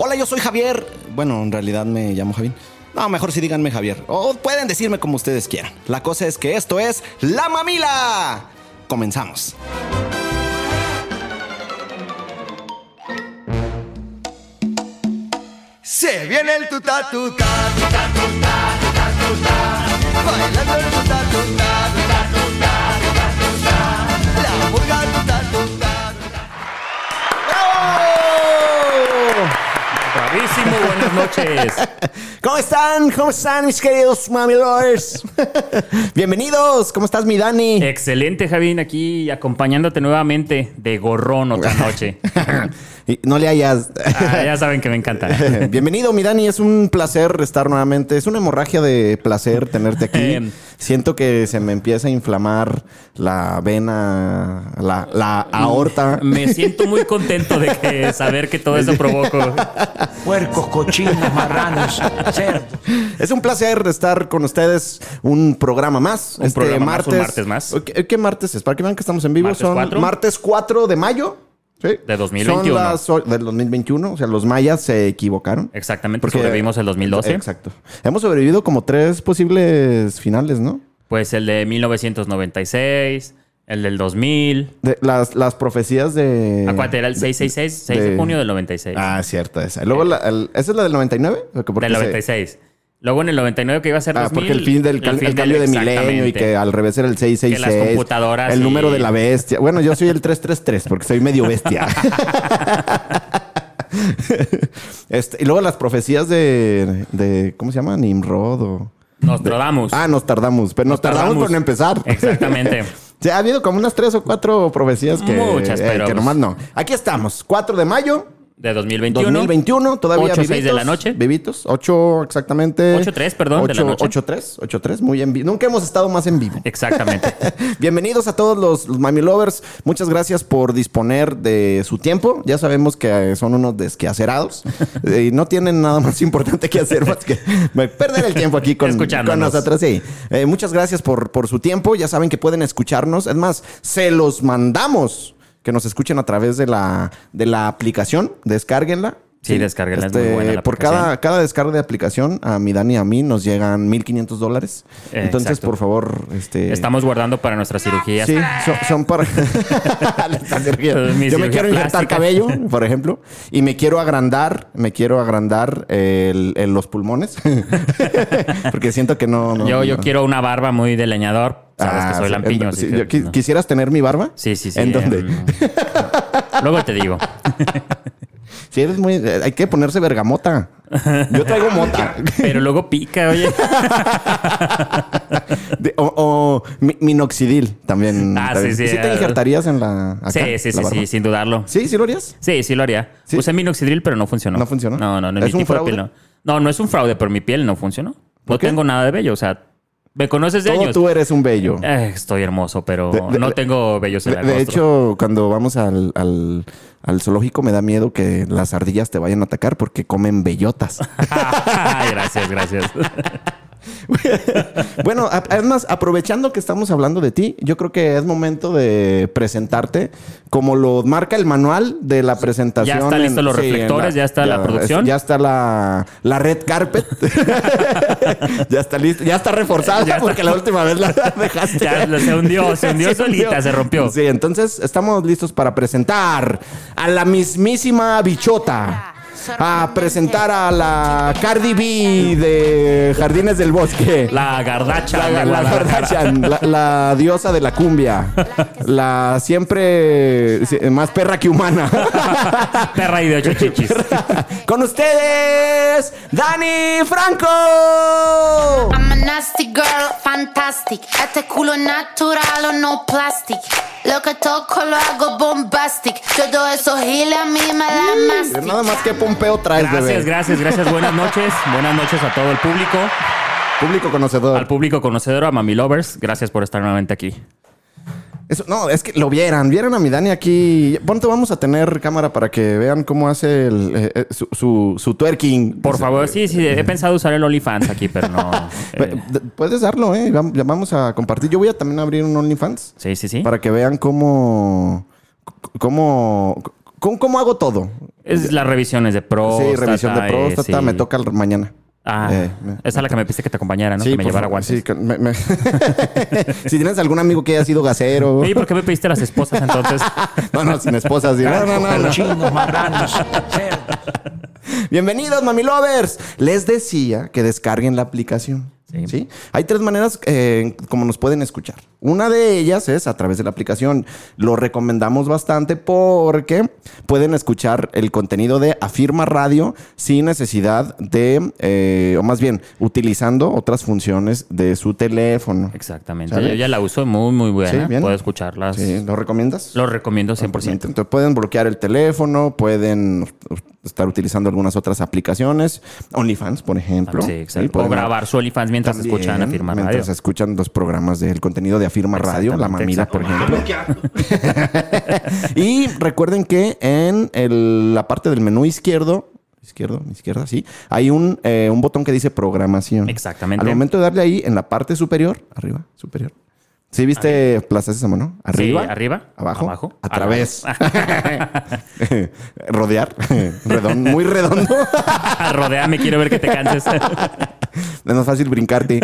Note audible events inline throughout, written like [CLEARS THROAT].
Hola, yo soy Javier. Bueno, en realidad me llamo Javín. No, mejor sí díganme Javier. O pueden decirme como ustedes quieran. La cosa es que esto es La Mamila. Comenzamos. Se viene el tuta tuta, tuta tuta, tuta tuta, bailando el tuta tuta, tuta tuta, tuta tuta, la tuta tuta. Bravísimo, buenas noches. [LAUGHS] ¿Cómo están? ¿Cómo están mis queridos mamilores? [LAUGHS] Bienvenidos. ¿Cómo estás, mi Dani? Excelente, Javín, aquí acompañándote nuevamente de gorrón otra noche. [LAUGHS] Y no le hayas... Ah, ya [LAUGHS] saben que me encanta. Bienvenido, mi Dani. Es un placer estar nuevamente. Es una hemorragia de placer tenerte aquí. [LAUGHS] Em. Siento que se me empieza a inflamar la vena, la, la aorta. [LAUGHS] Me siento muy contento de que saber que todo eso provoco. Puercos, cochinos, marranos, cerdos. Es un placer estar con ustedes un programa más. Un programa más, un martes más. ¿Qué, qué martes es? Para que vean que estamos en vivo. ¿Martes Son cuatro? martes 4 de mayo. Sí. De 2021. Son las del 2021. O sea, los mayas se equivocaron. Exactamente, Porque- sobrevivimos el 2012. Exacto. Hemos sobrevivido como tres posibles finales, ¿no? Pues el de 1996, el del 2000. De- las, las profecías de... Acuérdate, era el 666, 6 de, de- junio del 96. Ah, cierta esa. Luego, la- el- ¿esa es la del 99? ¿O que porque del se- 96. Luego en el 99 que iba a ser Ah, 2000. porque el fin del cal- el cambio de milenio y que al revés era el 666. Que las computadoras El y- número de la bestia. Bueno, yo soy el 333 porque soy medio bestia. [LAUGHS] Este, y luego las profecías de, de- ¿cómo se llama? Nimrod o... Nostradamus. Ah, nos tardamos. Pero nos, tardamos por no empezar. Exactamente. [LAUGHS] Sí, ha habido como unas tres o cuatro profecías que, Muchas, eh, pero que pues- nomás no. Aquí estamos, 4 de mayo De 2021. 2021, todavía 8, 6 vivitos. de la noche. Vivitos, 8 exactamente. 8-3, perdón, de la noche. 8-3, 8-3, muy en vivo. Nunca hemos estado más en vivo. [LAUGHS] Exactamente. [LAUGHS] Bienvenidos a todos los, los Mami Lovers. Muchas gracias por disponer de su tiempo. Ya sabemos que eh, son unos desquacerados [LAUGHS] y no tienen nada más importante que hacer más que perder el tiempo aquí con, con nosotros. Sí. Eh, muchas gracias por, por su tiempo. Ya saben que pueden escucharnos. Es más, se los mandamos que nos escuchen a través de la, de la aplicación. Descárguenla. Sí, descárguenla, es muy buena la por aplicación. cada, cada descarga de aplicación, a mi Dani y a mí nos llegan 1.500 dólares. Eh, Entonces, exacto. por favor, este... Estamos guardando para nuestras cirugías. Sí, son, son para. [LAUGHS] Yo me quiero plástica. cabello, por ejemplo, y me quiero agrandar, me quiero agrandar el- el- los pulmones, [LAUGHS] porque siento que no. no- Yo, yo no. quiero una barba muy de leñador. Sabes Ah, que soy sí, lampiño. sí, yo no. ¿Quisieras tener mi barba? Sí, sí, sí. ¿En dónde? em, Luego te digo. [LAUGHS] Si eres muy. eh, Hay que ponerse bergamota. Yo traigo mota. [LAUGHS] Pero luego pica, oye. [LAUGHS] De- o o mi- minoxidil también. Ah, también. sí, sí, ¿Y te eh. injertarías en la. acá, Sí, sí, la sí, barba? sí, sin dudarlo. ¿Sí? ¿Sí lo harías? Sí, sí lo haría. Sí. Usé minoxidil, pero no funcionó. ¿No funcionó? No, no, no. ¿Es mi un tipo de fraude? piel no. No, no es un fraude, pero mi piel no funcionó. ¿Por No qué? tengo nada de bello. O sea, me conoces de Todo años. tú eres un bello. Eh, estoy hermoso, pero De- de- no tengo bellos en De, el de rostro. hecho, cuando vamos al, al- al zoológico me da miedo que las ardillas te vayan a atacar porque comen bellotas. [LAUGHS] Gracias, gracias. [LAUGHS] [LAUGHS] bueno, además, aprovechando que estamos hablando de ti, yo creo que es momento de presentarte como lo marca el manual de la presentación. Ya están listos los reflectores, ya está la producción. Ya está la, la red carpet. [LAUGHS] ya está listo, ya está reforzada Ya está. porque la última vez la [LAUGHS] dejaste. Ya se hundió, se hundió solita, se rompió. Sí, entonces estamos listos para presentar a la mismísima bichota. A presentar a la Cardi B de Jardines del Bosque. La gardacha. La, la la, la diosa de la cumbia. La siempre más perra que humana. [LAUGHS] Perra y de ocho chichis. Con ustedes, Dani Franco. I'm a nasty girl, fantastic. Este culo natural o no plastic. Lo que toco lo hago bombastic. Todo eso giles a mí me da mastic. Nada más que traes, Gracias, bebé. gracias, gracias. Buenas noches. [LAUGHS] Buenas noches a todo el público. Público conocedor. Al público conocedor, a Mami Lovers. Gracias por estar nuevamente aquí. Eso, no, es que lo vieran, vieran a mi Dani aquí. Pronto vamos a tener cámara para que vean cómo hace el, eh, eh, su, su, su twerking. Por favor, sí, sí, he pensado usar el OnlyFans aquí, pero no. [LAUGHS] Eh, Puedes darlo, ¿eh? Vamos a compartir. Yo voy a también abrir un OnlyFans sí, sí, sí. para que vean cómo, cómo, cómo, cómo hago todo. Es las revisiones de próstata. sí, revisión de eh, próstata. sí. Me toca el- mañana. Ah, Eh, esa es la que me pediste que te acompañara, ¿no? que me llevara guantes. sí, me- me- [LAUGHS] si tienes algún amigo que haya sido gasero. Oye, ¿por qué me pediste las esposas entonces? [LAUGHS] No, no, sin esposas. sí. No, no, no, no. Cochinos, marranos. Bienvenidos, Mami Lovers. Les decía que descarguen la aplicación. Sí. Sí. Hay tres maneras eh, como nos pueden escuchar. Una de ellas es a través de la aplicación. Lo recomendamos bastante porque pueden escuchar el contenido de Afirma Radio sin necesidad de, eh, o más bien, utilizando otras funciones de su teléfono. Exactamente. ¿Sale? Yo ya la uso muy, muy buena. Sí. Puedo escucharlas. Sí, ¿Lo recomiendas? Lo recomiendo 100%. Entonces pueden bloquear el teléfono, pueden estar utilizando algunas otras aplicaciones, OnlyFans, por ejemplo. Sí, exacto. o grabar su OnlyFans mientras También, escuchan Afirma Radio. Mientras escuchan los programas del contenido de Afirma Radio, La Mamila, por ejemplo. [LAUGHS] y recuerden que en el- la parte del menú izquierdo, izquierdo, izquierda, sí, hay un, eh, un botón que dice programación. Exactamente. Al momento de darle ahí, en la parte superior, arriba, superior. ¿Sí viste Plaza Sésamo, no? Arriba. Sí, arriba. Abajo. Abajo. A través. [LAUGHS] Rodear. [LAUGHS] Redondo, muy redondo. Rodea, me quiero ver que te canses. Es más fácil brincarte.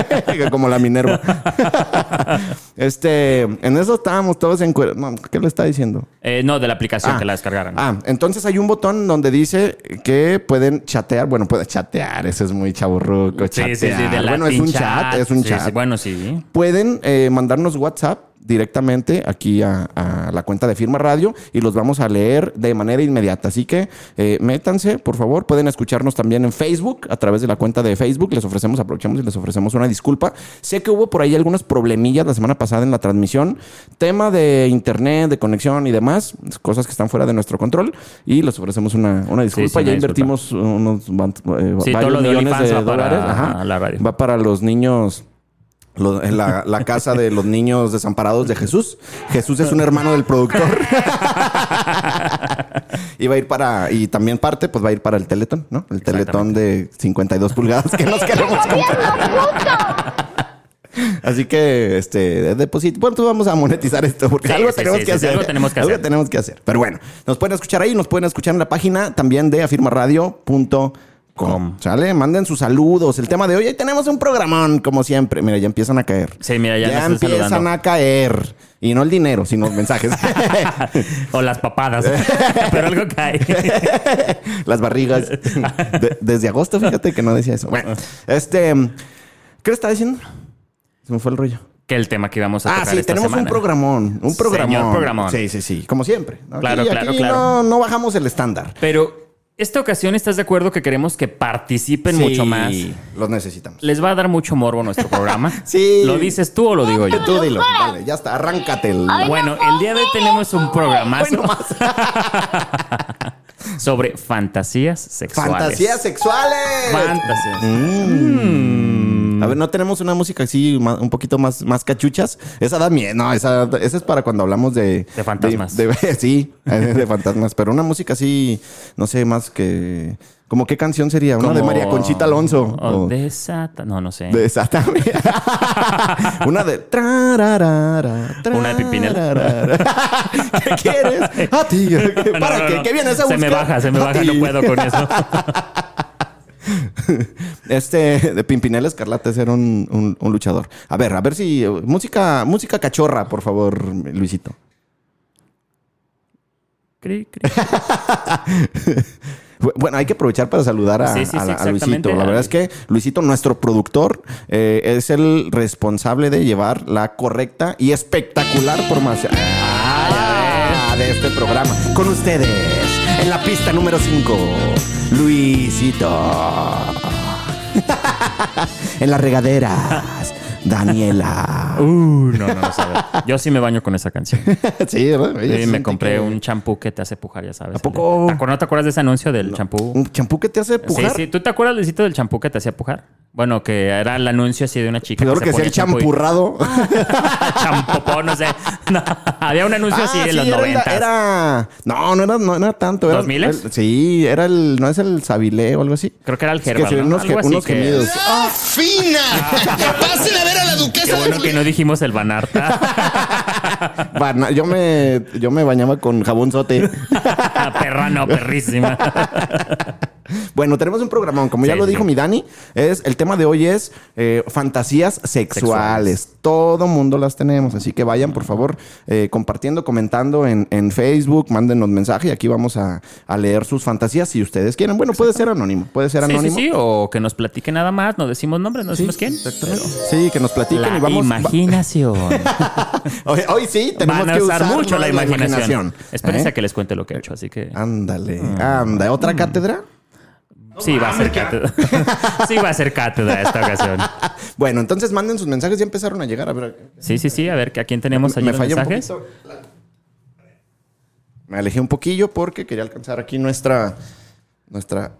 [LAUGHS] Como la Minerva. [LAUGHS] este, en eso estábamos todos en. No, ¿qué le está diciendo? Eh, no, de la aplicación Ah. que la descargaran. Ah, entonces hay un botón donde dice que pueden chatear. Bueno, puede chatear. Eso es muy chaburruco. sí, sí, sí, de bueno, es un chat. Es un chat. bueno, sí. Pueden eh, mandarnos WhatsApp directamente aquí a, a la cuenta de Firma Radio y los vamos a leer de manera inmediata. Así que eh, métanse, por favor. Pueden escucharnos también en Facebook, a través de la cuenta de Facebook. Les ofrecemos, aprovechamos y les ofrecemos una disculpa. Sé que hubo por ahí algunos problemillas la semana pasada en la transmisión. Tema de internet, de conexión y demás. Cosas que están fuera de nuestro control. Y les ofrecemos una, una disculpa. sí, ya una invertimos unos eh, Sí, varios de millones de para dólares. Ajá. la radio. Va para los niños. Lo- en la, la casa de los niños desamparados de Jesús. Jesús es un hermano del productor. [LAUGHS] y va a ir para. Y también parte, pues va a ir para el Teletón, ¿no? El Teletón de 52 pulgadas que nos queremos [LAUGHS] comprar. Así que, este, deposito. Bueno, vamos a monetizar esto porque Sí, algo sí, tenemos sí, que hacer. algo tenemos que Algo hacer. tenemos que hacer. Pero bueno, nos pueden escuchar ahí, nos pueden escuchar en la página también de afirmaradio.com. Com. ¿Sale? Manden sus saludos. El tema de hoy, ahí tenemos un programón, como siempre. Mira, ya empiezan a caer. Sí, mira, ya, Ya, empiezan saludando. a caer. Y no el dinero, sino los mensajes. [LAUGHS] O las papadas. [LAUGHS] Pero algo cae. [LAUGHS] Las barrigas. De- desde agosto, fíjate que no decía eso. Bueno, este. ¿Qué le estaba diciendo? Se me fue el rollo. que el tema que íbamos a Ah, tocar sí, esta tenemos un semana. programón. Un programón. Señor programón. Sí, sí, sí. Como siempre. Aquí- Claro, claro, aquí claro. No, no bajamos el estándar. Pero esta ocasión estás de acuerdo que queremos que participen Sí, mucho más. Los necesitamos. Les va a dar mucho morbo nuestro programa. [LAUGHS] Sí. ¿Lo dices tú o lo digo yo? Tú dilo. Dale, ya está. Arráncate. El... Bueno, el día de hoy tenemos un programazo [LAUGHS] sobre fantasías sexuales. Fantasías sexuales. Fantasías. A ver, ¿no tenemos una música así un poquito más, más cachuchas? Esa da miedo. No, esa, esa es para cuando hablamos de... De fantasmas. de- de- [LAUGHS] sí, [LAUGHS] de fantasmas. Pero una música así, no sé, más que... ¿Como qué canción sería? Una de María Conchita Alonso. o o de Sata- No, no sé. de también. [LAUGHS] una de... Una de Pimpinela. [LAUGHS] ¿Qué quieres? A ti. No, ¿Para no, qué? no. ¿Qué vienes a Se buscar? me baja, se me baja, no puedo con eso. [LAUGHS] Este de Pimpinela Escarlata era un, un- un luchador. A ver, a ver si. eh, Música, música cachorra, por favor, Luisito. Cri, cri. Bu- Bueno, hay que aprovechar para saludar a, Sí, sí, sí, a Luisito. La verdad es que Luisito, nuestro productor, eh, es el responsable de llevar la correcta y espectacular formación Ah, de este programa. Con ustedes, en la pista número 5, Luisito. [LAUGHS] en las regaderas, Daniela. [LAUGHS] Uh, no, no, no sabes. Yo sí me baño con esa canción. [LAUGHS] sí, ¿verdad? Sí, me compré que- un champú que te hace pujar, ya sabes. ¿A poco? ¿Te acuerdas, ¿No te acuerdas de ese anuncio del champú? ¿Un champú que te hace pujar? Sí, sí. ¿Tú te acuerdas, Luisito, del champú que te hacía pujar? Bueno, que era el anuncio así de una chica. Peor se que sea ponía el champú y- champurrado. [LAUGHS] Champopó, no sé. No, había un anuncio así Ah, en sí, los era, el- noventas. era- No, no era, no era tanto. Era, ¿2000s? el- Sí, era el... ¿No es el Sabilé o algo así? Creo que era el Es que se ¿no? unos, Algo así unos que- gemidos. ¡Ah, fina! ¡Pasen a ver Qué bueno que no dijimos el Banarta. Bana- [LAUGHS] yo, me, yo me bañaba con jabón sote. Perra no, perrísima. [LAUGHS] Bueno, tenemos un programón, como ya Sí, lo sí. dijo mi Dani, es el tema de hoy es eh, fantasías sexuales. Todo mundo las tenemos, así que vayan por favor eh, compartiendo, comentando en, en Facebook, mándenos mensaje y aquí vamos a, a leer sus fantasías si ustedes quieren. Bueno, puede ser anónimo, puede ser Sí, sí, anónimo. sí. O que nos platiquen nada más. No decimos nombres, no decimos quién. Exactamente. Sí, que nos platiquen La y vamos. imaginación. [LAUGHS] Hoy, hoy sí, tenemos Van a que usar mucho la imaginación. Espérense ¿Eh? a que les cuente lo que he hecho, así que... Ándale, anda. ¿Otra cátedra? Sí, va a ser cátedra. [LAUGHS] sí, va a ser cátedra esta ocasión. [LAUGHS] Bueno, entonces manden sus mensajes. Ya empezaron a llegar. A ver, Sí, sí, sí. A ver, ¿a quién tenemos allí me los un poquito. Me alejé un poquillo porque quería alcanzar aquí nuestra, nuestra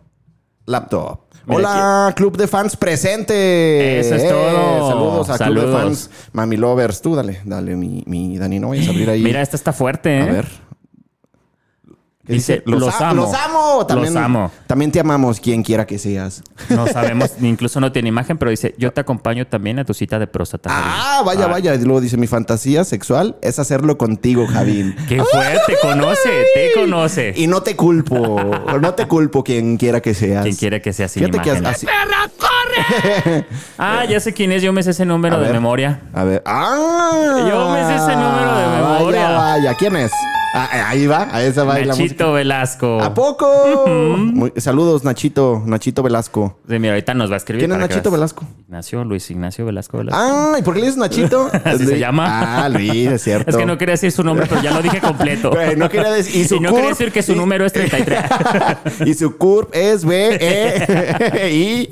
laptop. Hola, Club de Fans presente. Eso es todo. Saludos a Club de Saludos. Fans Mami Lovers. Tú dale, dale, mi, mi Dani, no vayas a abrir ahí. Mira, esta está fuerte, ¿eh? a ver. ¿Qué Dice, "Los amo". Los amo. También, Los amo. También te amamos, quien quiera que seas. No sabemos, incluso no tiene imagen, pero dice, yo te acompaño también a tu cita de próstata. Javín". Ah, vaya, vaya. Y luego dice, mi fantasía sexual es hacerlo contigo, Javín. [LAUGHS] ¡Qué fuerte! Te conoce, te conoce. Y no te culpo, no te culpo quien quiera que seas. Quien quiere que sea sin Fíjate que así- [LAUGHS] Ah, ya sé quién es. Yo me sé ese número A de ver. memoria. A ver. ¡Ah! Yo me sé ese número de memoria. Vaya, vaya. ¿Quién es? Ah, ahí va, a esa va la música. Nachito Velasco. ¿A poco? Muy- saludos, Nachito, Nachito Velasco. Sí, mira, ahorita nos va a escribir. ¿Quién es para que Nachito veas. Velasco? Ignacio, Luis Ignacio Velasco Velasco. Ah, ¿y por qué le dices Nachito? [LAUGHS] Así se llama. Ah, Luis, es cierto. es que no quería decir su nombre, pero ya lo dije completo. [LAUGHS] Güey, no quería decir- y [LAUGHS] su no quería CURP, decir que su y- número es 33. y su CURP es B, E, I.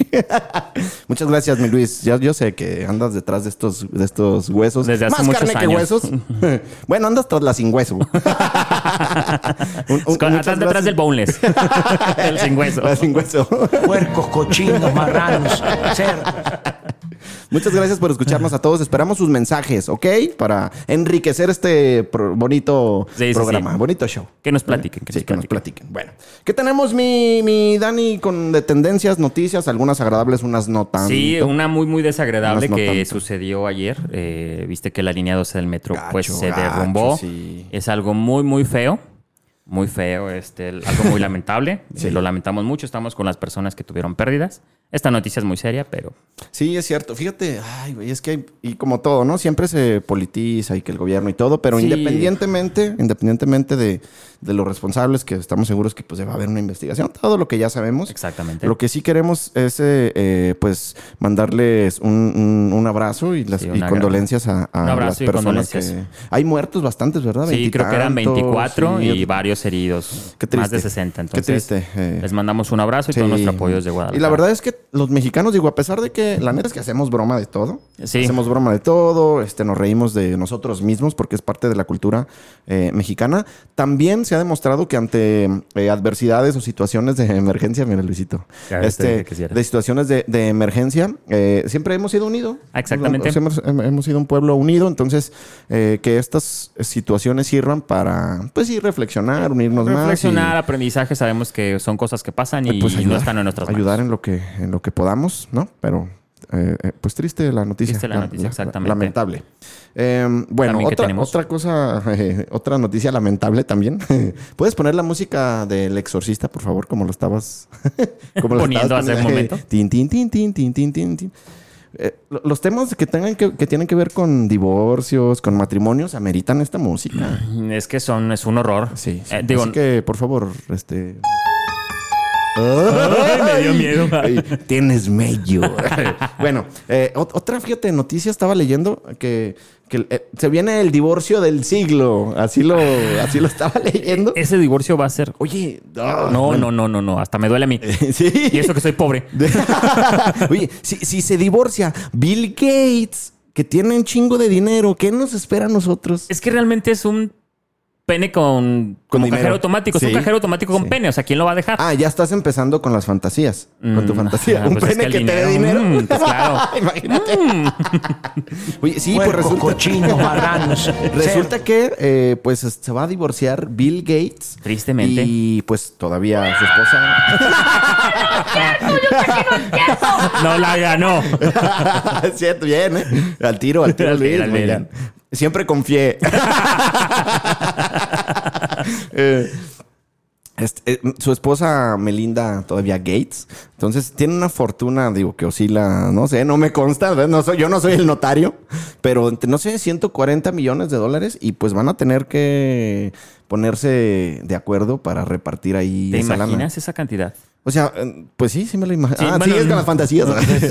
Muchas gracias, mi Luis. Ya, yo sé que andas detrás de estos, de estos huesos. Desde hace Más muchos carne que años. huesos. bueno, andas tras la sin hueso. [LAUGHS] Un- un- Con- muchas atrás detrás del boneless. [LAUGHS] el sin hueso. La sin hueso. Puercos, cochinos, marranos, cerdos. Muchas gracias por escucharnos a todos. Esperamos sus mensajes, ¿ok? Para enriquecer este pro- bonito Sí, sí, programa, sí. bonito show. Que nos platiquen. Que Sí, nos que nos platiquen. platiquen. Bueno, ¿qué tenemos, mi, mi Dani, con de tendencias, noticias, algunas agradables, unas no tanto? Sí, una muy, muy desagradable no que tanto. sucedió ayer. Eh, Viste que la línea 12 del metro Gacho, pues se gacho, derrumbó. Es algo muy, muy feo. Muy feo, este, algo muy [LAUGHS] lamentable. Sí. Lo lamentamos mucho. Estamos con las personas que tuvieron pérdidas. Esta noticia es muy seria, pero Sí, es cierto. Fíjate, ay, güey, es que hay, y como todo, ¿no? Siempre se politiza y que el gobierno y todo, pero Sí. independientemente, independientemente de, de los responsables, que estamos seguros que pues va a haber una investigación, todo lo que ya sabemos. exactamente. Lo que sí queremos es, eh, eh, pues, mandarles un, un- un abrazo y, las, Sí, y condolencias a, a Un abrazo las personas que... condolencias. Hay muertos bastantes, ¿verdad? Sí, creo que eran Veintitantos, 24 sí. y varios heridos. Qué triste. Más de 60. Qué Entonces, triste, eh. les mandamos un abrazo y todo nuestro apoyo desde Guadalajara. Y la verdad es que los mexicanos, digo, a pesar de que la neta es que hacemos broma de todo. Sí. Hacemos broma de todo, este, nos reímos de nosotros mismos porque es parte de la cultura eh, mexicana. También se ha demostrado que ante eh, adversidades o situaciones de emergencia, mira Luisito, este, de situaciones de, de emergencia, eh, siempre hemos sido unidos. Exactamente. Hemos, hemos sido un pueblo unido, entonces eh, que estas situaciones sirvan para, pues sí, reflexionar, unirnos más. Reflexionar, aprendizaje, sabemos que son cosas que pasan y, pues y no están en nuestras manos. ayudar en lo que en lo que podamos, ¿no? Pero eh, eh, pues triste la noticia. Triste la noticia, exactamente. Lamentable. Eh, bueno, También, ¿qué otra, cosa, [LAUGHS] eh, otra noticia lamentable también. [LAUGHS] ¿Puedes poner la música del exorcista, por favor, como lo estabas [LAUGHS] como lo Poniendo hace un momento. Tin, tin, tin, tin, tin, tin, tin, tin. Lo- los temas que tengan que, que tienen que ver con divorcios, con matrimonios, ameritan esta música. Es que son, es un horror. Sí, sí. Digo, Así que, por favor, este. Ay, me dio miedo. Ay, tienes mello. [LAUGHS] bueno, eh, ot- otra, fíjate, noticia estaba leyendo que, que, eh, se viene el divorcio del siglo. Así lo, así lo estaba leyendo. ese divorcio va a ser. Oye, ah, No, bueno. no, no, no, no. Hasta me duele a mí. [LAUGHS] Sí. Y eso que soy pobre. [LAUGHS] Oye, si, si se divorcia Bill Gates, que tiene un chingo de dinero, ¿qué nos espera a nosotros? Es que realmente es un pene con, como dinero. cajero automático. Es un cajero automático con Sí. pene. O sea, ¿quién lo va a dejar? Ah, ya estás empezando con las fantasías. con tu Mm, fantasía. ah, Un pues es pene que te dé dinero, mm, pues [LAUGHS] claro. Imagínate. [LAUGHS] Oye, sí, pues resulta, cochinos, [LAUGHS] marranos, resulta que eh, pues se va a divorciar Bill Gates. Tristemente. Y pues todavía su esposa. No la ganó. Cierto, bien, ¿eh? Al tiro, al tiro, Al Luis. tiro, al bien. Siempre confié. [LAUGHS] Eh, Este, eh, su esposa Melinda todavía Gates, entonces tiene una fortuna, digo, que oscila, no sé, no me consta, no soy, yo no soy el notario, pero entre, no sé, 140 millones de dólares y pues van a tener que ponerse de acuerdo para repartir ahí ¿Te esa lana. imaginas esa cantidad? O sea, eh, pues sí, sí me lo imagino. Sí, ah, bueno, sí, es con las fantasías.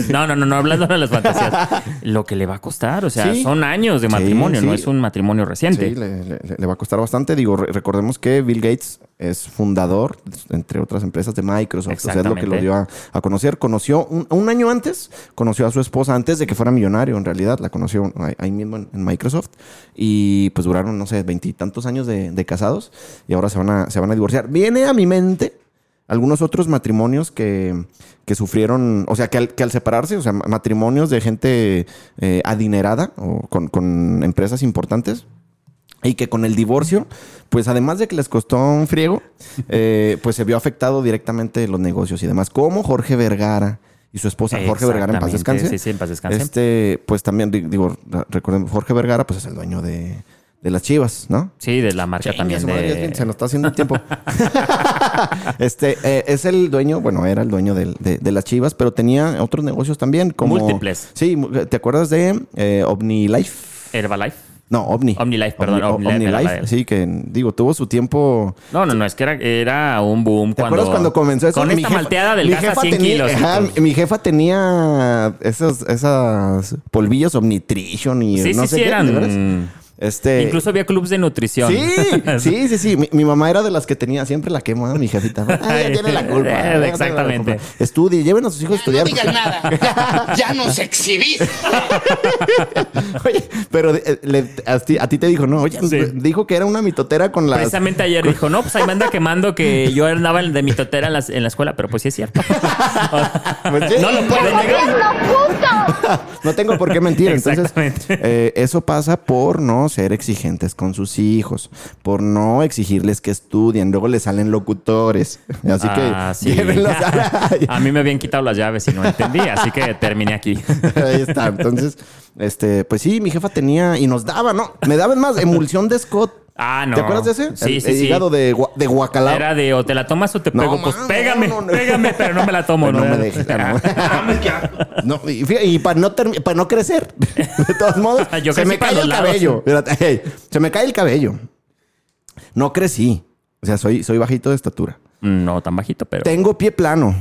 No, no, no, no, hablando de las fantasías. [LAUGHS] Lo que le va a costar, o sea, Sí. son años de Sí, matrimonio, no es un matrimonio reciente. Sí, le, le- le va a costar bastante. Digo, re- recordemos que Bill Gates es fundador, entre otras empresas, de Microsoft. O sea, es lo que lo dio a, a conocer. Conoció un, un año antes, conoció a su esposa antes de que fuera millonario, en realidad. La conoció ahí, ahí mismo en, en Microsoft. Y pues duraron, no sé, veintitantos años de, de casados. Y ahora se van, a, se van a divorciar. Viene a mi mente algunos otros matrimonios que, que sufrieron, o sea, que al, que al separarse, o sea, matrimonios de gente eh, adinerada o con, con empresas importantes. Y que con el divorcio, pues además de que les costó un friego, [LAUGHS] eh, pues se vio afectado directamente los negocios y demás. Como Jorge Vergara y su esposa, Jorge Vergara en paz descanse. Sí, sí, en paz descanse. Este, pues también, di- digo, recordemos, Jorge Vergara, pues es el dueño de, de las chivas, ¿no? Sí, de la marca Chingue también. Se nos está haciendo el tiempo. [LAUGHS] este eh, es el dueño, bueno, era el dueño de, de las Chivas, pero tenía otros negocios también, como Múltiples. Sí, ¿te acuerdas de eh, OmniLife? Herbalife. No, Omni. OmniLife, perdón, Omni- OmniLife, OmniLife, sí, que digo, tuvo su tiempo. No, no, no, es que era, era un boom ¿Te cuando... acuerdas cuando comenzó eso? Con Mi esta jefa- malteada del mi jefa 100 tenía- kilos. ajá, mi jefa tenía esos, esas polvillos Omnitrition y Sí, no sí, sé sí, qué, eran... Este, Incluso había clubs de nutrición. Sí, [LAUGHS] sí, sí, sí. Mi, mi mamá era de las que tenía siempre la quema, mi jefita. Ah, ella tiene la culpa. [LAUGHS] Tiene la exactamente. culpa. Estudie, lleven a sus hijos a estudiar. No digas nada. [LAUGHS] Ya nos exhibí. Oye, pero eh, le- a, ti, a ti te dijo, no, oye, Sí. dijo que era una mitotera con las. Precisamente ayer dijo, no, pues ahí me anda quemando que yo andaba de mi totera en, la escuela, pero pues sí es cierto. Pues sí. no lo puedes negar. No tengo por qué mentir. Entonces, Exactamente. eh, eso pasa por no ser exigentes con sus hijos, por no exigirles que estudien. Luego les salen locutores. [LAUGHS] Así Ah, que sí. llévenlos a [LAUGHS] [LAUGHS] A mí me habían quitado las llaves y no entendí, así que terminé aquí. Ahí está. Entonces, este, pues sí, mi jefa tenía y nos daba, ¿no? Me daban más emulsión de Scott. Ah, no. ¿Te acuerdas de ese? Sí, el, sí, el sí. hígado de, de guacalao. Era de o te la tomas o te No, pego. pues man, pégame, no, no, no. pégame, pero no me la tomo. Pero no me dejes. [LAUGHS] No, y, y para no, para no crecer, [LAUGHS] de todos modos, [LAUGHS] Yo se me cae el lados. cabello. Hey, se me cae el cabello. No crecí. O sea, soy, soy bajito de estatura. No tan bajito, pero. Tengo pie plano.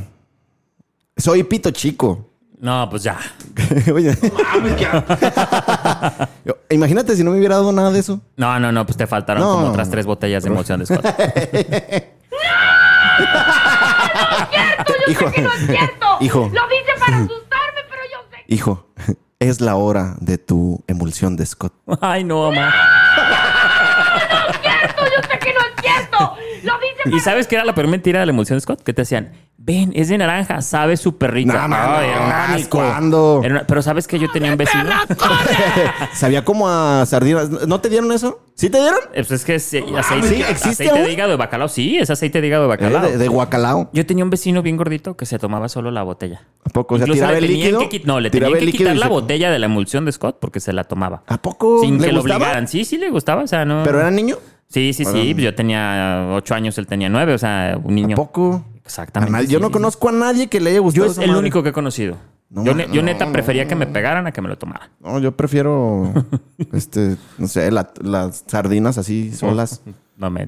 Soy pito chico. No, pues ya. [LAUGHS] Oye. [LAUGHS] Yo- Imagínate si no me hubiera dado nada de eso. No, no, no, pues te faltaron No. como otras tres botellas de emoción de Scott. Hijo, hijo, Lo dice para asustarme, pero yo sé. hijo, es la hora de tu emulsión de Scott. Ay, no, mamá. No es cierto, yo sé que no es cierto. Lo dice ¿Y sabes qué era la peor mentira de la emulsión de Scott? Que te decían, ven, es de naranja, sabe súper rica. No, no, Ay, no, era un ¿ni asco. cuándo? Era una- Pero ¿sabes que yo tenía un vecino? [LAUGHS] Sabía como a sardinas. ¿No te dieron eso? ¿Sí te dieron? Eh, Pues es que es eh, aceite, sí, ¿existe aceite aún? de hígado de bacalao. Sí, es aceite de hígado de Eh, bacalao. de, de guacalao. Yo tenía un vecino bien gordito que se tomaba solo la botella. ¿A poco? O sea, Incluso tiraba le el tenían líquido. que no, le tiraba tenían el que líquido quitar y la se- botella de la emulsión de Scott porque se la tomaba. ¿A poco? Sin ¿Le que lo gustaba? obligaran. Sí, sí le gustaba. O sea, no. ¿Pero era niño? Sí, sí, sí. Yo tenía ocho años, él tenía nueve. O sea, un niño. ¿A poco? Exactamente. A nadie- sí, yo no conozco a nadie que le haya gustado Yo es esa el madre. único que he conocido. No, yo, ne- yo no, neta prefería no. que me pegaran a que me lo tomara. No, yo prefiero, [LAUGHS] este, no sé, la- las sardinas así solas. No me.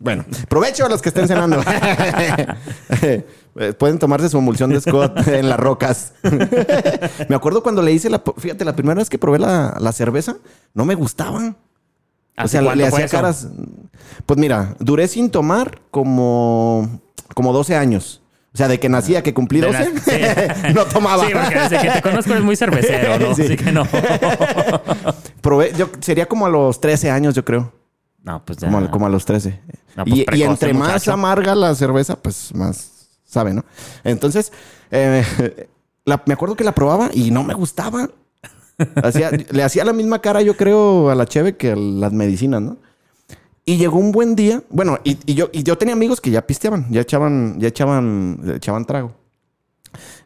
Bueno, provecho a los que estén cenando. [LAUGHS] [LAUGHS] Pueden tomarse su emulsión de Scott en las rocas. me acuerdo cuando le hice la... Fíjate, la primera vez que probé la, la cerveza, no me gustaba. O ¿Hace sea, le hacía eso? caras... Pues mira, duré sin tomar como, como 12 años. O sea, de que nacía, que cumplí De 12, la- sí. [LAUGHS] no tomaba. Sí, porque desde que te conozco eres muy cervecero, ¿no? [LAUGHS] Sí. Así que no. Probé, yo, sería como a los 13 años, yo creo. No, pues ya. Como, a- como a los 13. No, pues y, y precoz, entre más amarga la cerveza, pues más sabe, ¿no? Entonces, eh, [LAUGHS] la- me acuerdo que la probaba y no me gustaba. Hacía- le hacía la misma cara, yo creo, a la cheve que a las medicinas, ¿no? Y llegó un buen día. Bueno, y, y yo, y yo tenía amigos que ya pisteaban, ya echaban, ya echaban, echaban trago.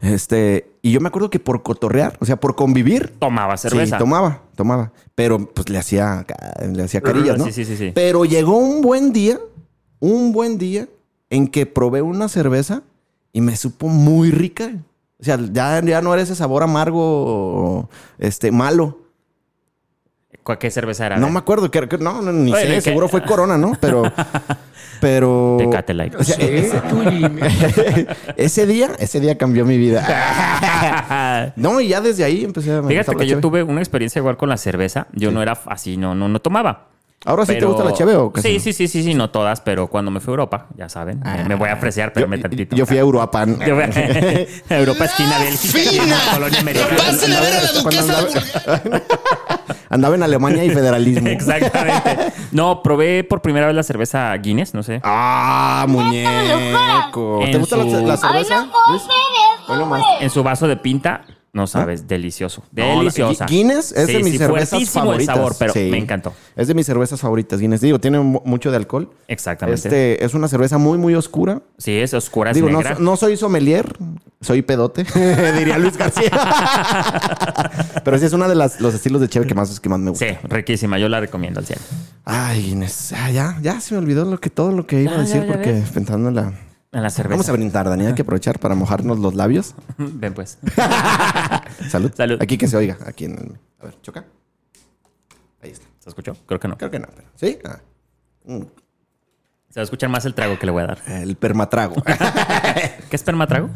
Este, y yo me acuerdo que por cotorrear, o sea, por convivir, Tomaba cerveza. Sí, tomaba, tomaba. Pero pues le hacía, le hacía carillas, ¿no? Sí, sí, sí, sí. Pero llegó un buen día, un buen día, en que probé una cerveza y me supo muy rica. O sea, ya, ya no era ese sabor amargo, este, malo. ¿Cuál- ¿Qué cerveza era? No me acuerdo, que, que- no, no, ni Oye, sé, que- seguro fue [LAUGHS] Corona, ¿no? Pero, pero... Tecate Light. O sea, ese, [LAUGHS] ese día, ese día cambió mi vida. [LAUGHS] no, y ya desde ahí empecé a... me Fíjate que yo tuve una experiencia igual con la cerveza. Yo no era así, no, no, no tomaba. ¿Ahora sí te Pero- gusta la cheve o qué? Sí, sí, sí, sí, sí, no todas, pero cuando me fui a Europa, ya saben, me- me voy a apreciar, pero Yo, me tantito. yo fui a Uruapan. [LAUGHS] Yo fui a [LAUGHS] Europa, esquina Bélgica, y en la colonia americana. Pasen a ver a la duquesa andaba-. [LAUGHS] Andaba en Alemania y federalismo. Exactamente. No, probé por primera vez la cerveza Guinness, no sé. Ah, muñeco. ¿Te gusta la, su- la Ay, cerveza? no puedo Luis? nomás. güey. En su vaso de pinta, no sabes, delicioso. No, Deliciosa. Gui- Guinness es Sí, de mis sí, cervezas favoritas. el sabor, pero Sí. me encantó. Es de mis cervezas favoritas, Guinness. Digo, tiene mu- mucho de alcohol. Exactamente. Este es una cerveza muy, muy oscura. Sí, es oscura, Digo, no, negra. no soy sommelier, soy pedote, [LAUGHS] diría Luis García. [LAUGHS] Pero sí es uno de las, los estilos de cheve que más, que más me gusta. Sí, riquísima. Yo la recomiendo al 100. Ay, Inés, ah, ya, ya se me olvidó lo que, todo lo que iba Ya, a decir ya, ya porque ves. pensando en la... En la cerveza. Vamos a brindar, Dani. Hay que aprovechar para mojarnos los labios. [LAUGHS] Ven pues. [LAUGHS] Salud. Salud. Aquí que se oiga. Aquí en el... A ver, choca. Ahí está. ¿Se escuchó? Creo que no. Creo que no, pero... ¿Sí? Ah, Se va a escuchar más el trago que le voy a dar. el permatrago. [LAUGHS] ¿Qué esperma trago?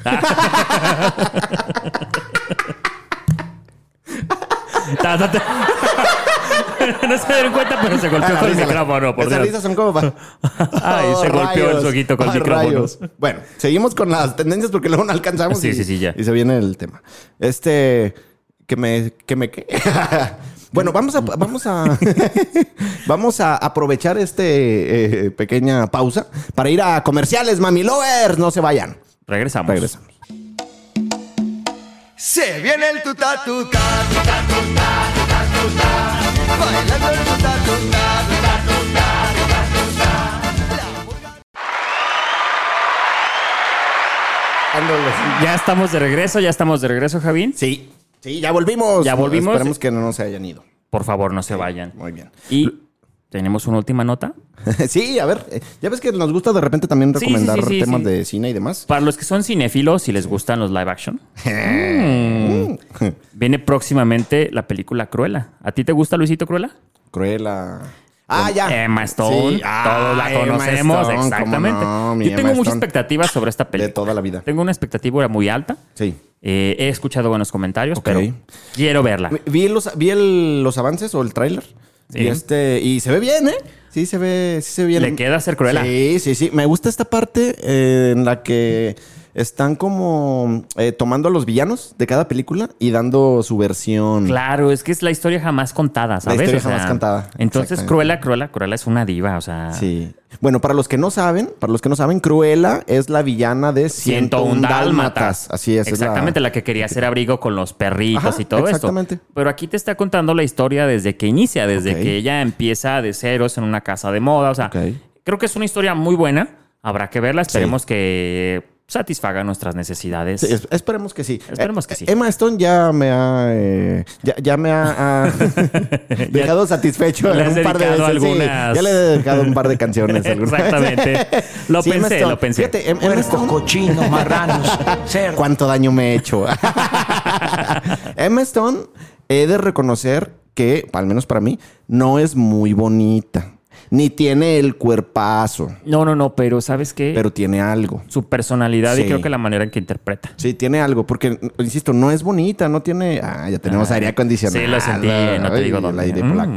Ta, ta, ta. [LAUGHS] no se dieron cuenta, pero se golpeó con el micrófono, por Esas Dios. risas son como para... [LAUGHS] Ay, se golpeó el ojito con el Ah, micrófono. rayos. Bueno, seguimos con las tendencias porque luego no alcanzamos. Sí, y, sí, sí, ya. Y se viene el tema. Este... Que me... Que me... ¿qué? [LAUGHS] bueno, vamos a... Vamos a... vamos a aprovechar este eh, pequeña pausa para ir a comerciales, mami lovers. No se vayan. Regresamos. Regresamos. Se viene el tuta tuta, tuta tuta, tuta tuta. Ya estamos de regreso, ya estamos de regreso, Javín. Sí. Sí, ya volvimos. Ya volvimos. Esperemos que no nos hayan ido. Por favor, no se vayan. Muy bien. Y tenemos una última nota. [LAUGHS] sí, a ver, eh, ya ves que nos gusta de repente también sí, recomendar sí, sí, temas de cine y demás. Para los que son cinéfilos y les gustan los live action, mm, viene próximamente la película Cruella. ¿A ti te gusta Luisito Cruella? Cruella. Ah, ya. Emma Stone, Sí. Ah, todos la conocemos, Stone, exactamente. no, Yo tengo Emma muchas Stone. expectativas sobre esta De película. toda la vida. Tengo una expectativa muy alta. Sí. Eh, he escuchado buenos comentarios, pero quiero verla. Vi los, vi el- los avances o el tráiler. Sí. Y este, y se ve bien, ¿eh? Sí, se ve, sí se ve bien. Le queda ser Cruella. Sí, sí, sí. Me gusta esta parte eh, en la que están como eh, tomando a los villanos de cada película y dando su versión. Claro, es que es la historia jamás contada, ¿sabes? historia O sea, jamás contada. Entonces. Cruella, Cruella, Cruella es una diva, o sea. Sí. Bueno, para los que no saben, para los que no saben, Cruella es la villana de 101 101 dálmatas. Así es. es la- Exactamente, la... que quería hacer abrigo con los perritos Ajá, y todo exactamente. esto. Pero aquí te está contando la historia desde que inicia, desde que ella empieza de ceros en una casa de moda. O sea, creo que es una historia muy buena. Habrá que verla. Esperemos que satisfaga nuestras necesidades. Sí, es- esperemos que sí. Esperemos Eh, que sí. Emma Stone ya me ha, eh, ya, ya me ha, ha [LAUGHS] [LAUGHS] dejado satisfecho Le has un par de veces. sí. algunas- ya le he dedicado un par de canciones. [LAUGHS] Exactamente. Lo Sí, pensé, Stone. lo pensé. Fíjate, Em- Emma Stone, cochinos, marranos. ¿Cuánto daño me he hecho? Emma Stone, he de reconocer que, al menos para mí, no es muy bonita. Ni tiene el cuerpazo, No, no, no, pero ¿sabes qué? pero tiene algo. Su personalidad y creo que la manera en que interpreta. Sí, tiene algo, porque, insisto, no es bonita, no tiene... Ah, ya tenemos aire acondicionado. Sí, lo sentí, no te digo el dónde. aire Mm. polaco.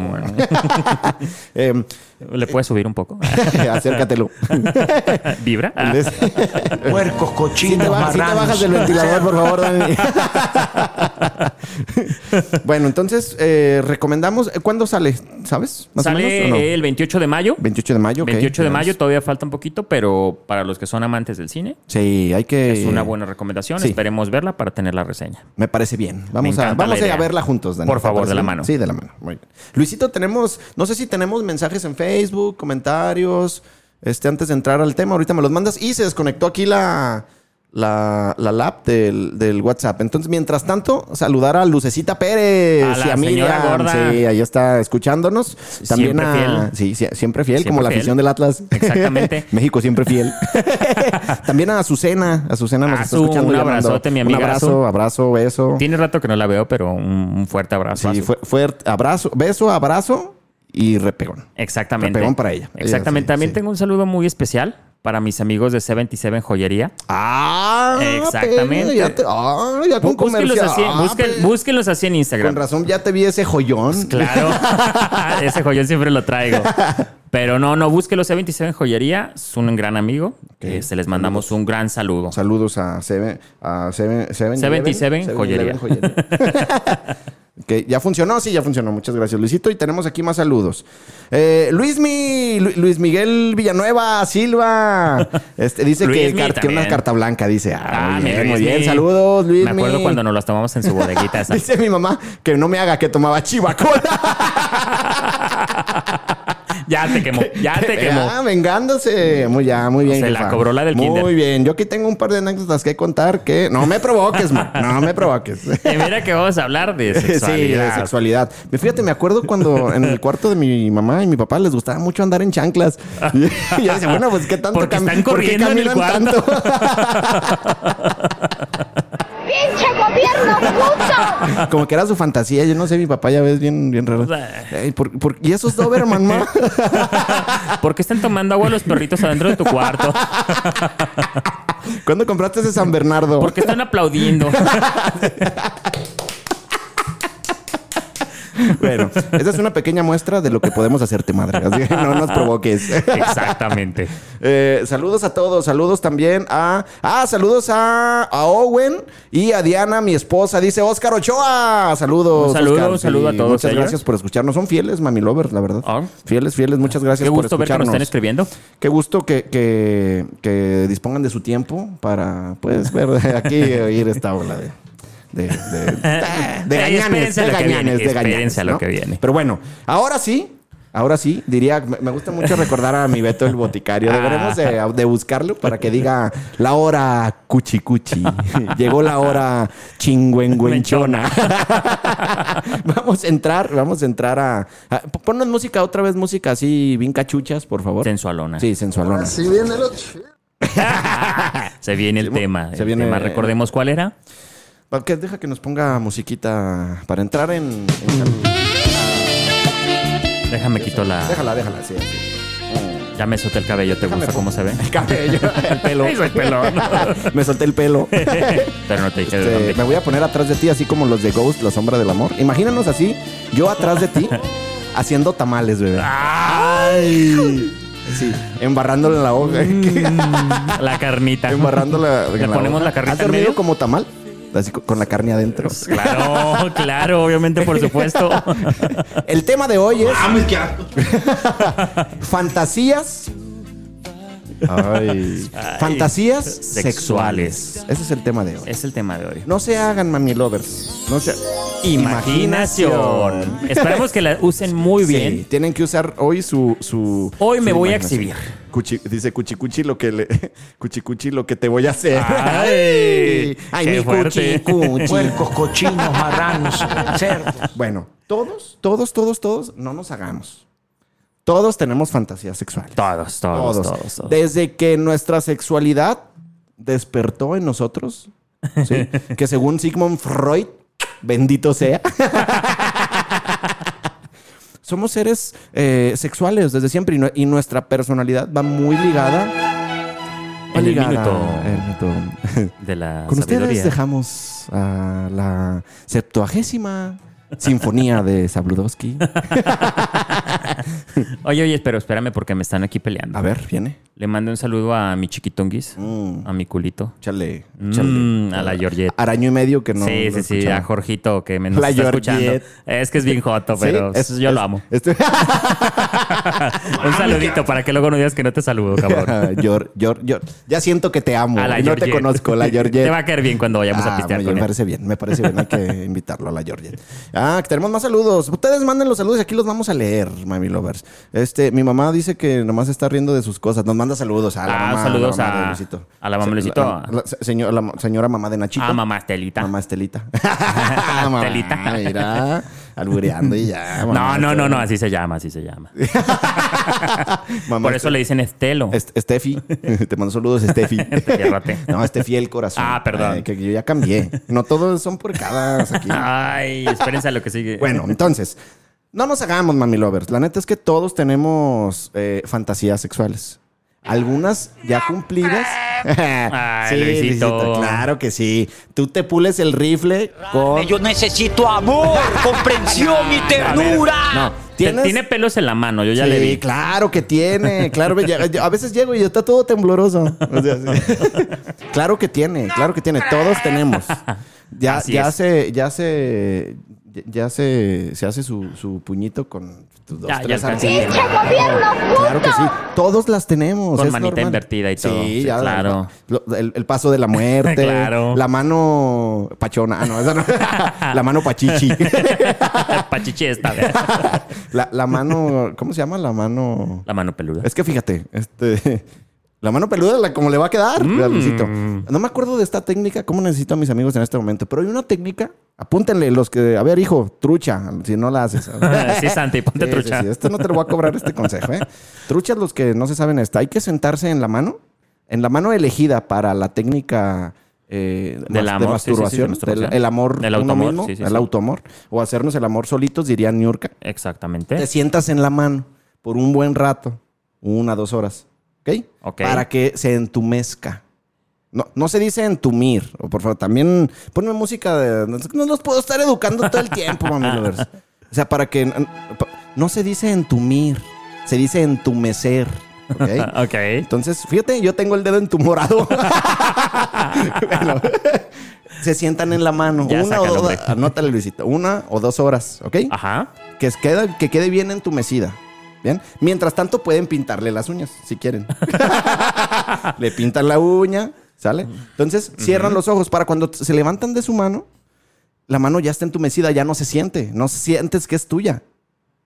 [LAUGHS] ¿Le puedes subir un poco? [LAUGHS] acércatelo. [LAUGHS] ¿Vibra? [LAUGHS] Puercos, Si cochinos, te, ba- si te bajas del ventilador, por favor, Dani. bueno, entonces, eh, recomendamos... ¿Cuándo sale? ¿Sabes? ¿Más o Sale menos, o no? el 28 de mayo. 28 de mayo, ok. 28 de mayo, todavía falta un poquito, pero para los que son amantes del cine, Sí, hay que... es una buena recomendación. sí. Esperemos verla para tener la reseña. Me parece bien. Vamos, a, vamos a verla juntos, Dani. Por ¿Te favor, de la bien? mano. Sí, de la mano. Muy bien. Luisito, tenemos... No sé si tenemos mensajes en Facebook, comentarios... Este, antes de entrar al tema, ahorita me los mandas. Y se desconectó aquí la... la, la lap del, del WhatsApp. Entonces, mientras tanto, saludar a Lucecita Pérez A la y a Miriam. señora gorda. Sí, ahí está escuchándonos. También Siempre a. fiel. Sí, sí, siempre fiel, Siempre como la fiel. afición del Atlas. Exactamente. [LAUGHS] México siempre fiel. [LAUGHS] También a Azucena. Azucena nos está Azu, escuchando. un abrazote, mi Un amiga abrazo, Azu. abrazo, beso. Tiene rato que no la veo, pero un, fuerte abrazo. Sí, fue, fuerte abrazo, beso, abrazo y repegón. Exactamente. Repegón para ella. Exactamente. Ella, sí, También sí. tengo un saludo muy especial para mis amigos de 77 Joyería. Ah, Exactamente. pe, Ya, te, ah, ya con Búsquenlos así, Ah, busquen- búsquenlos así en Con Instagram. razón, ya te vi ese joyón. Claro. [LAUGHS] [LAUGHS] Ese joyón siempre lo traigo. Pero no, no, búsquenlos 77 Joyería. Es un gran amigo. Este, les mandamos un gran saludo. Saludos a Seven, a Seven, Seven 77 Eleven, Joyería. 7-Eleven Joyería. que ya funcionó, sí, ya funcionó. Muchas gracias, Luisito. Y tenemos aquí más saludos. Eh, Luis, Mi, Lu- Luis Miguel Villanueva Silva. Este, dice que, Luismi car- que una carta blanca. Dice, ah, Ah, muy bien, muy. Saludos, Luis. Me acuerdo cuando nos las tomamos en su bodeguita [LAUGHS] esa. Dice mi mamá que no me haga que tomaba chivacola. [LAUGHS] ya te quemó, ya te [LAUGHS] quemó. Ah, vengándose. Muy ya, muy bien. Se la cobró la del Muy kinder. bien. Yo aquí tengo un par de anécdotas que contar que no me provoques, man. No me provoques. [LAUGHS] Y mira que vamos a hablar de [LAUGHS] Sí, de sexualidad. sexualidad. Me fíjate, me acuerdo cuando en el cuarto de mi mamá y mi papá les gustaba mucho andar en chanclas. Y, yo decía, bueno, pues qué tanto Porque están por qué corriendo en el tanto? ¡Pinche gobierno puto! [LAUGHS] Como que era su fantasía. Yo no sé, mi papá ya ves bien, bien raro. Ey, ¿por- por- ¿Y esos Doberman, ma? [LAUGHS] ¿Por qué están tomando agua los perritos adentro de tu cuarto? ¿Cuándo compraste ese San Bernardo? ¿Por qué están aplaudiendo? [LAUGHS] [LAUGHS] Bueno, esa es una pequeña muestra de lo que podemos hacerte, madre. Así que no nos provoques. [LAUGHS] Exactamente. [LAUGHS] Eh, saludos a todos. Saludos también a. Ah, saludos a, a Owen y a Diana, mi esposa. Dice Oscar Ochoa. Saludos. Un saludo, Oscar. un saludo a todos Muchas ellos. gracias por escucharnos. Son fieles, mami lovers, la verdad. Ah. Fieles, fieles. Muchas gracias Qué por gusto ver que nos escucharnos. estén escribiendo. Qué gusto que, que, que dispongan de su tiempo para, pues, ver aquí oír esta ola de. De, de, [LAUGHS] de gañanes, de gañanes, viene, de gañanes, lo ¿no? que viene. Pero bueno, ahora sí, ahora sí, diría, me, me gusta mucho recordar a mi Beto el boticario. Deberemos de, de buscarlo para que diga la hora cuchi cuchi. [LAUGHS] Llegó la hora chingüengüenchona. [LAUGHS] vamos a entrar, vamos a entrar a, a- Ponnos música, otra vez música así, bien cachuchas, por favor. Sensualona. Sí, sensualona. Se viene el tema. se el viene- tema. Recordemos cuál era. Pa- que- Deja que nos ponga musiquita para entrar en... en- Déjame quito la. Déjala, déjala, sí, así. Ya me solté el cabello. ¿Te Déjame gusta cómo se ve? El cabello, [LAUGHS] el pelo. Hizo el pelo. Me solté el pelo. [LAUGHS] Pero no te dije de Este, dónde. me voy a poner atrás de ti, así como los de Ghost, la sombra del amor. Imagínanos así, yo atrás de ti, [LAUGHS] haciendo tamales, bebé. ¡Ay! Sí, embarrándole en la hoja. La carnita. embarrándola. Le ponemos hoja. la carnita ¿Has en dormido medio? como tamal? Así con la carne adentro. [LAUGHS] Claro, claro, obviamente, por supuesto. [LAUGHS] El tema de hoy es. [LAUGHS] Fantasías. Ay. Fantasías sexuales. sexuales. Ese es el tema de hoy. Es el tema de hoy. No se hagan, mami lovers. No se. Imaginación. Esperemos que la usen muy Sí, bien. tienen que usar hoy su. su Hoy me su voy a exhibir. Cuchi- dice Cuchi Cuchi lo que le. [LAUGHS] Cuchi Cuchi lo que te voy a hacer. Ay, Ay, qué mi fuerte. Cuchi Cuchi. Puercos, cochinos, marranos, cerdos. Bueno, todos, todos, todos, todos, no nos hagamos. Todos tenemos fantasías sexuales. Todos, todos, todos, todos. Desde que nuestra sexualidad despertó en nosotros, ¿sí? [LAUGHS] que según Sigmund Freud, bendito sea, [LAUGHS] somos seres eh, sexuales desde siempre y, nu- y nuestra personalidad va muy ligada. va el ligada- minuto. el minuto. De la Con ustedes sabiduría. dejamos a la septuagésima sinfonía de Sabludowski. [LAUGHS] Oye, oye, pero espérame porque me están aquí peleando. A ver, viene. Le mando un saludo a mi chiquitonguis, Mm. a mi culito. Chale, Mm, a la Georgette. Araño y medio que no. sí, sí, sí, a Jorgito que me [LAUGHS] nos La está Georgette. escuchando. Es que es bien joto, Sí, pero es- yo lo amo. este- [LAUGHS] un saludito para que luego no digas que no te saludo, cabrón. Ya siento que te amo. A la y no te conozco, la Georgette. Te va a caer bien cuando vayamos a Ah, pistear con me él. parece bien, me parece bien. Hay que invitarlo a la Georgette. Ah, que tenemos más saludos. Ustedes manden los saludos y aquí los vamos a leer, Mami Lovers. Este, mi mamá dice que nomás está riendo de sus cosas. Nos manda saludos a la Ah, mamá. saludos la mamá a- de Luisito. a la mamá de Luisito. La, la- señor- la señora mamá de Nachito. Ah, mamá Estelita. Mamá Estelita. [LAUGHS] [LAUGHS] Mamá, Estelita. Mira, albureando y ya. [LAUGHS] No, mamá. no, no, no, así se llama, así se llama. [LAUGHS] Mamá Por eso le dicen Estelo. Est- Steffi. [LAUGHS] Te mando saludos, Steffi. Fierrote. no, Steffi el corazón. Ah, perdón. Ay, que yo ya cambié. No todos son por cada aquí. Ay, espérense a lo que sigue. Bueno, entonces, no nos hagamos, mami lovers. La neta es que todos tenemos eh, fantasías sexuales. Algunas ya cumplidas. Ay, [LAUGHS] Luisito. Claro que sí. Tú te pules el rifle con. Yo necesito amor, [LAUGHS] comprensión y ternura. No, tienes. Tiene pelos en la mano, yo ya sí, le vi. claro que tiene. Claro, a veces llego y está todo tembloroso. O sea, sí. [LAUGHS] claro que tiene, claro que tiene. Todos tenemos. Ya, Así ya es. se, ya se, ya se, se hace su, su puñito con dos, Ya- ya tres alcancé. arcillas. ¡Pinche gobierno, Claro que sí. Todos las tenemos. Con es manita normal. invertida y todo. Sí, Sí, ya, claro. el, el paso de la muerte. [LAUGHS] Claro. La mano pachona. Ah, no, esa no. [LAUGHS] La mano pachichi. [LAUGHS] Pachichi esta. La, la mano, ¿cómo se llama? La mano. La mano peluda. Es que fíjate, este. La mano peluda, la, como le va a quedar, Mm. No me acuerdo de esta técnica, cómo necesito a mis amigos en este momento, pero hay una técnica, apúntenle los que, a ver, hijo, trucha, si no la haces. [LAUGHS] Sí, Santi, ponte Sí, trucha. sí, sí, Esto no te lo voy a cobrar este consejo, ¿eh? Truchas los que no se saben esta. Hay que sentarse en la mano, en la mano elegida para la técnica eh, Del mas- amor, de sí, sí, sí, de masturbación, del- el amor Del uno automor, mismo, sí, sí, el automor, o hacernos el amor solitos, diría Niurka. Exactamente. Te sientas en la mano por un buen rato, una, dos horas, ¿ok? Ok. Para que se entumezca. No, no se dice entumir. O por favor, también ponme música de. No, los puedo estar educando todo el tiempo, mami lovers. O sea, para que. No se dice entumir, se dice entumecer. ¿ok? [LAUGHS] Ok. Entonces, fíjate, yo tengo el dedo entumorado. [LAUGHS] Bueno, se sientan en la mano. Ya una o dos. Anótale, Luisito. Una o dos horas, ¿ok? Ajá. Que, queda- que quede bien entumecida. ¿Bien? Mientras tanto, pueden pintarle las uñas, si quieren. [LAUGHS] Le pintan la uña, ¿sale? Entonces, cierran los ojos para cuando se levantan de su mano, la mano ya está entumecida, ya no se siente. No sientes que es tuya.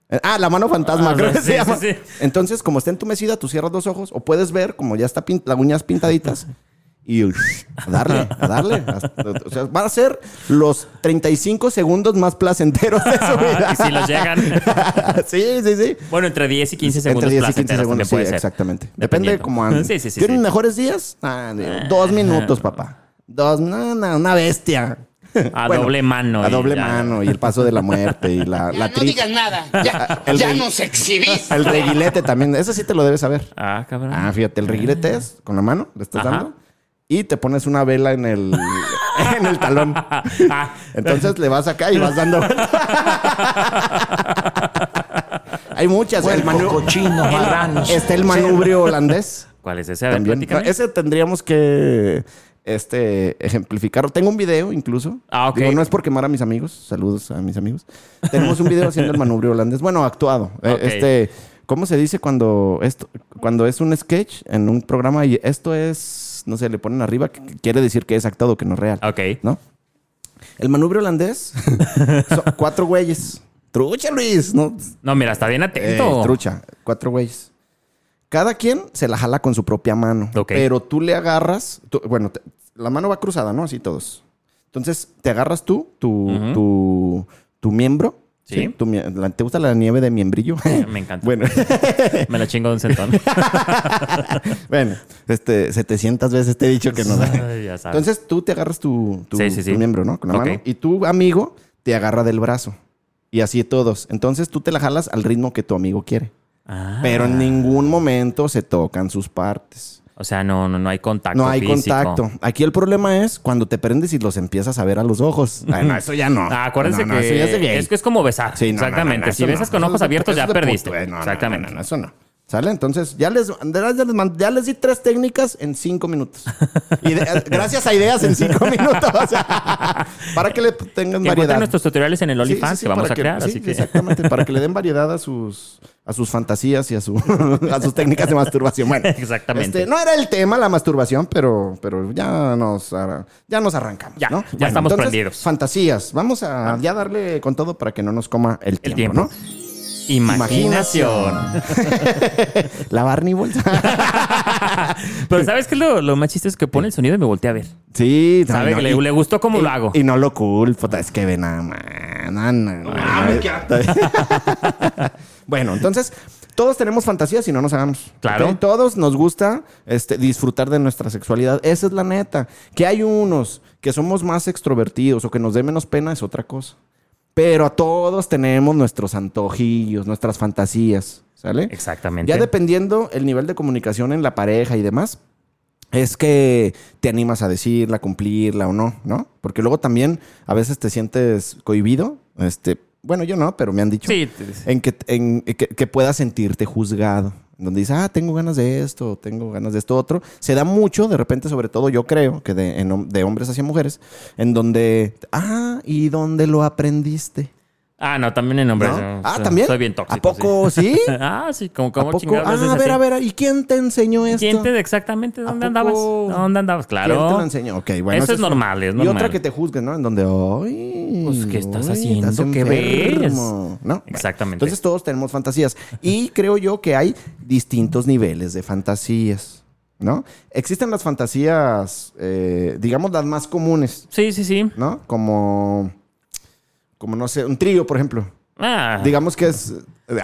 Eh, Ah, la mano fantasma, Ah, creo que sí, se sí, llama. sí. Entonces, como está entumecida, tú cierras los ojos o puedes ver como ya está las uñas pintaditas [LAUGHS] y a darle, a darle. Hasta- o sea, van a ser los 35 segundos más placenteros de su [LAUGHS] vida. Y si los llegan. [LAUGHS] sí, sí, sí. Bueno, entre 10 y 15 segundos. Entre 10 y 15 placenteros segundos, sí, exactamente. Depende cómo anden. Sí, sí, sí. ¿Tienen sí. mejores días? Ah, digo, dos minutos, papá. Dos, no, no, una bestia. A doble mano A doble ya. mano y el paso de la muerte y la, Ya la no digas nada. Ya, [LAUGHS] El ya nos exhibiste. El reguilete también. Eso sí te lo debes saber. Ah, cabrón. Ah, fíjate, el reguilete es con la mano, le estás Ajá. dando. Y te pones una vela en el, [LAUGHS] en el talón. [LAUGHS] Entonces le vas acá y vas dando Hay muchas. El Puerco, manu- cochinos, [LAUGHS] marranos. Está el manubrio holandés. ¿Cuál es ese? A ver, También. platícame. Ese tendríamos que este, ejemplificarlo. Tengo un video incluso. Ah, ok. Digo, no es por quemar a mis amigos. Saludos a mis amigos. Tenemos un video haciendo el manubrio holandés. Bueno, actuado. Eh. Este, ¿cómo se dice cuando esto, cuando es un sketch en un programa y esto es, no sé, le ponen arriba, que quiere decir que es actuado, que no es real. Ok. ¿No? El manubrio holandés [LAUGHS] son cuatro güeyes. Trucha, Luis. No, No, mira, está bien eh, atento. trucha, cuatro güeyes. Cada quien se la jala con su propia mano. Ok. Pero tú le agarras. tú- bueno, te- la mano va cruzada, ¿no? Así todos. Entonces, te agarras tú, tu, tu, tu miembro. Sí. ¿Te gusta la nieve de miembrillo? Me encanta. [LAUGHS] bueno, Me la chingo de un centón. [LAUGHS] bueno, este, 700 veces te he dicho que no da. Ay, ya sabes. Entonces, tú te agarras tu, tu, Sí, sí, sí. tu miembro, ¿no? Con la mano. Y tu amigo te agarra del brazo. Y así todos. Entonces, tú te la jalas al ritmo que tu amigo quiere. Ah. Pero en ningún momento se tocan sus partes. O sea, no, no, no hay contacto. No hay físico. contacto. Aquí el problema es cuando te prendes y los empiezas a ver a los ojos. Ay, no, eso ya no. [LAUGHS] Ah, acuérdense No, no, que, eso ya es que es como besar. Sí, no, Exactamente. si besas con ojos abiertos, ya perdiste. Exactamente. no, no, no, eso no. ¿Sale? Entonces, ya les, ya les, ya les di tres técnicas en cinco minutos. Y de- [LAUGHS] gracias a ideas en cinco minutos. O sea, para que le tengan Que variedad. nuestros tutoriales en el OnlyFans sí, sí, que vamos a crear. sí, así que. Exactamente, para que le den variedad a sus, a sus fantasías y a, su, [LAUGHS] a sus técnicas de masturbación. Bueno, [LAUGHS] Exactamente. este, no era el tema la masturbación, pero, pero ya, nos, ya nos arrancamos. Ya, ¿no? ya estamos prendidos. Fantasías. Vamos a ya darle con todo para que no nos coma el tiempo, tiempo. ¿no? Imaginación. [LAUGHS] La Barney bolsa. [LAUGHS] Pero ¿sabes qué es lo, lo más chistoso? Es que pone el sonido y me volteé a ver. sí, ¿Sabe? no, le, y- le gustó cómo y- lo hago. Y no lo culpo, es que ve nada más. [LAUGHS] bueno, entonces, todos tenemos fantasías y no nos hagamos. Claro. Todos nos gusta este, disfrutar de nuestra sexualidad. Esa es la neta. Que hay unos que somos más extrovertidos o que nos dé menos pena es otra cosa. Pero a todos tenemos nuestros antojillos, nuestras fantasías. ¿Sale? Exactamente. Ya dependiendo el nivel de comunicación en la pareja y demás, es que te animas a decirla, cumplirla o no, ¿no? Porque luego también a veces te sientes cohibido, este, bueno, yo no, pero me han dicho Sí, en que, en que, que puedas sentirte juzgado. Donde dices, ah, tengo ganas de esto, tengo ganas de esto otro. Se da mucho, de repente, sobre todo yo creo, que de, en de hombres hacia mujeres, en donde, ah, ¿y dónde lo aprendiste? Ah, no, también en hombres. ¿No? Ah, ¿también? Soy bien tóxico. ¿A poco sí? [LAUGHS] ah, sí, como, ¿A como poco? chingados Ah, a ver, así. a ver, ¿y quién te enseñó esto? ¿Quién te exactamente dónde ¿A andabas? ¿Dónde andabas? Claro. ¿Quién te lo enseñó? Ok, bueno. Eso es normal, es Y normal. otra que te juzguen, ¿no? En donde, ay... Pues, ¿qué estás uy, haciendo? estás ¿Qué ves? enfermo", ¿No? Bueno, Exactamente. entonces todos tenemos fantasías. Y creo yo que hay distintos niveles de fantasías, ¿no? Existen las fantasías, eh, digamos, las más comunes, Sí, sí, sí. ¿no? Como... Como, no sé, un trío, por ejemplo. Ah. Digamos que es...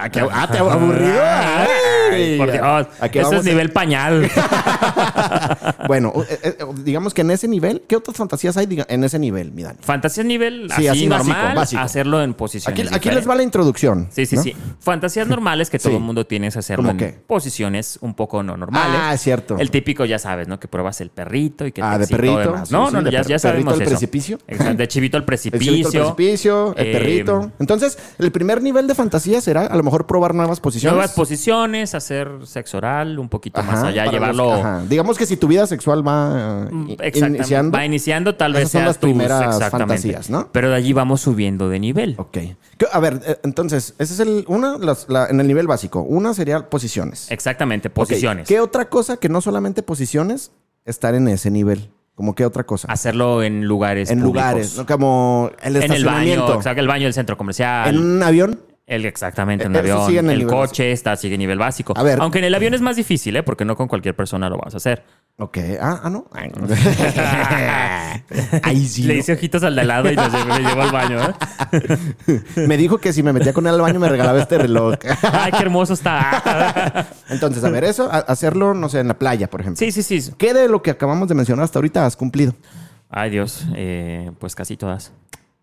¿A qué- ah, [LAUGHS] ¿te aburrido? Ay, por Dios. ¿A qué Eso es a- nivel pañal. [LAUGHS] [LAUGHS] Bueno, eh, eh, digamos que en ese nivel, ¿qué otras fantasías hay en ese nivel, mi Dani? Fantasía nivel Sí, así, normal, básico. hacerlo en posiciones Aquí, aquí les va la introducción. Sí, sí, ¿no? sí. Fantasías normales que [LAUGHS] todo Sí. el mundo tiene es hacerlo ¿Cómo en qué? posiciones un poco no normales. Ah, es cierto. El típico, ya sabes, ¿no? Que pruebas el perrito y que Ah, te de perrito, demás. No, sí, no, no, ya, ya sabemos al eso. precipicio. Exacto, de chivito al [LAUGHS] El precipicio. chivito al precipicio, el Eh, perrito. Entonces, el primer nivel de fantasía será a lo mejor probar nuevas posiciones. Nuevas posiciones, hacer sexo oral, un poquito Ajá, más allá, llevarlo. los- ajá. Digamos que si tu vida sexual va eh, Mm, Exactamente. iniciando. Va iniciando, tal vez Esas son las tus- primeras fantasías, ¿no? Pero de allí vamos subiendo de nivel. Ok. ¿Qué- A ver, eh, entonces, ese es el. Una, las- la- en el nivel básico. Una sería posiciones. Exactamente, posiciones. ¿Qué otra cosa que no solamente posiciones, estar en ese nivel? ¿Como qué otra cosa? Hacerlo en lugares en públicos. lugares, ¿no? Como el En el baño, estacionamiento. exacto, el baño del centro comercial. en un avión. El, exactamente, en Eh, un eso avión. sigue en el el nivel coche está, sigue nivel básico. A ver. Aunque en el avión es más difícil, ¿eh? Porque no con cualquier persona lo vas a hacer. Ok. Ah, ah, no. [LAUGHS] Ahí [LAUGHS] sí. Le ¿no? hice ojitos al de al lado y nos me llevo al baño, ¿eh? [LAUGHS] Me dijo que si me metía con él al baño me regalaba este reloj. Ay, qué hermoso está. Entonces, a ver, eso, a- hacerlo, no sé, en la playa, por ejemplo. Sí, sí, sí. ¿Qué de lo que acabamos de mencionar hasta ahorita has cumplido? Ay, Dios. eh, pues casi todas.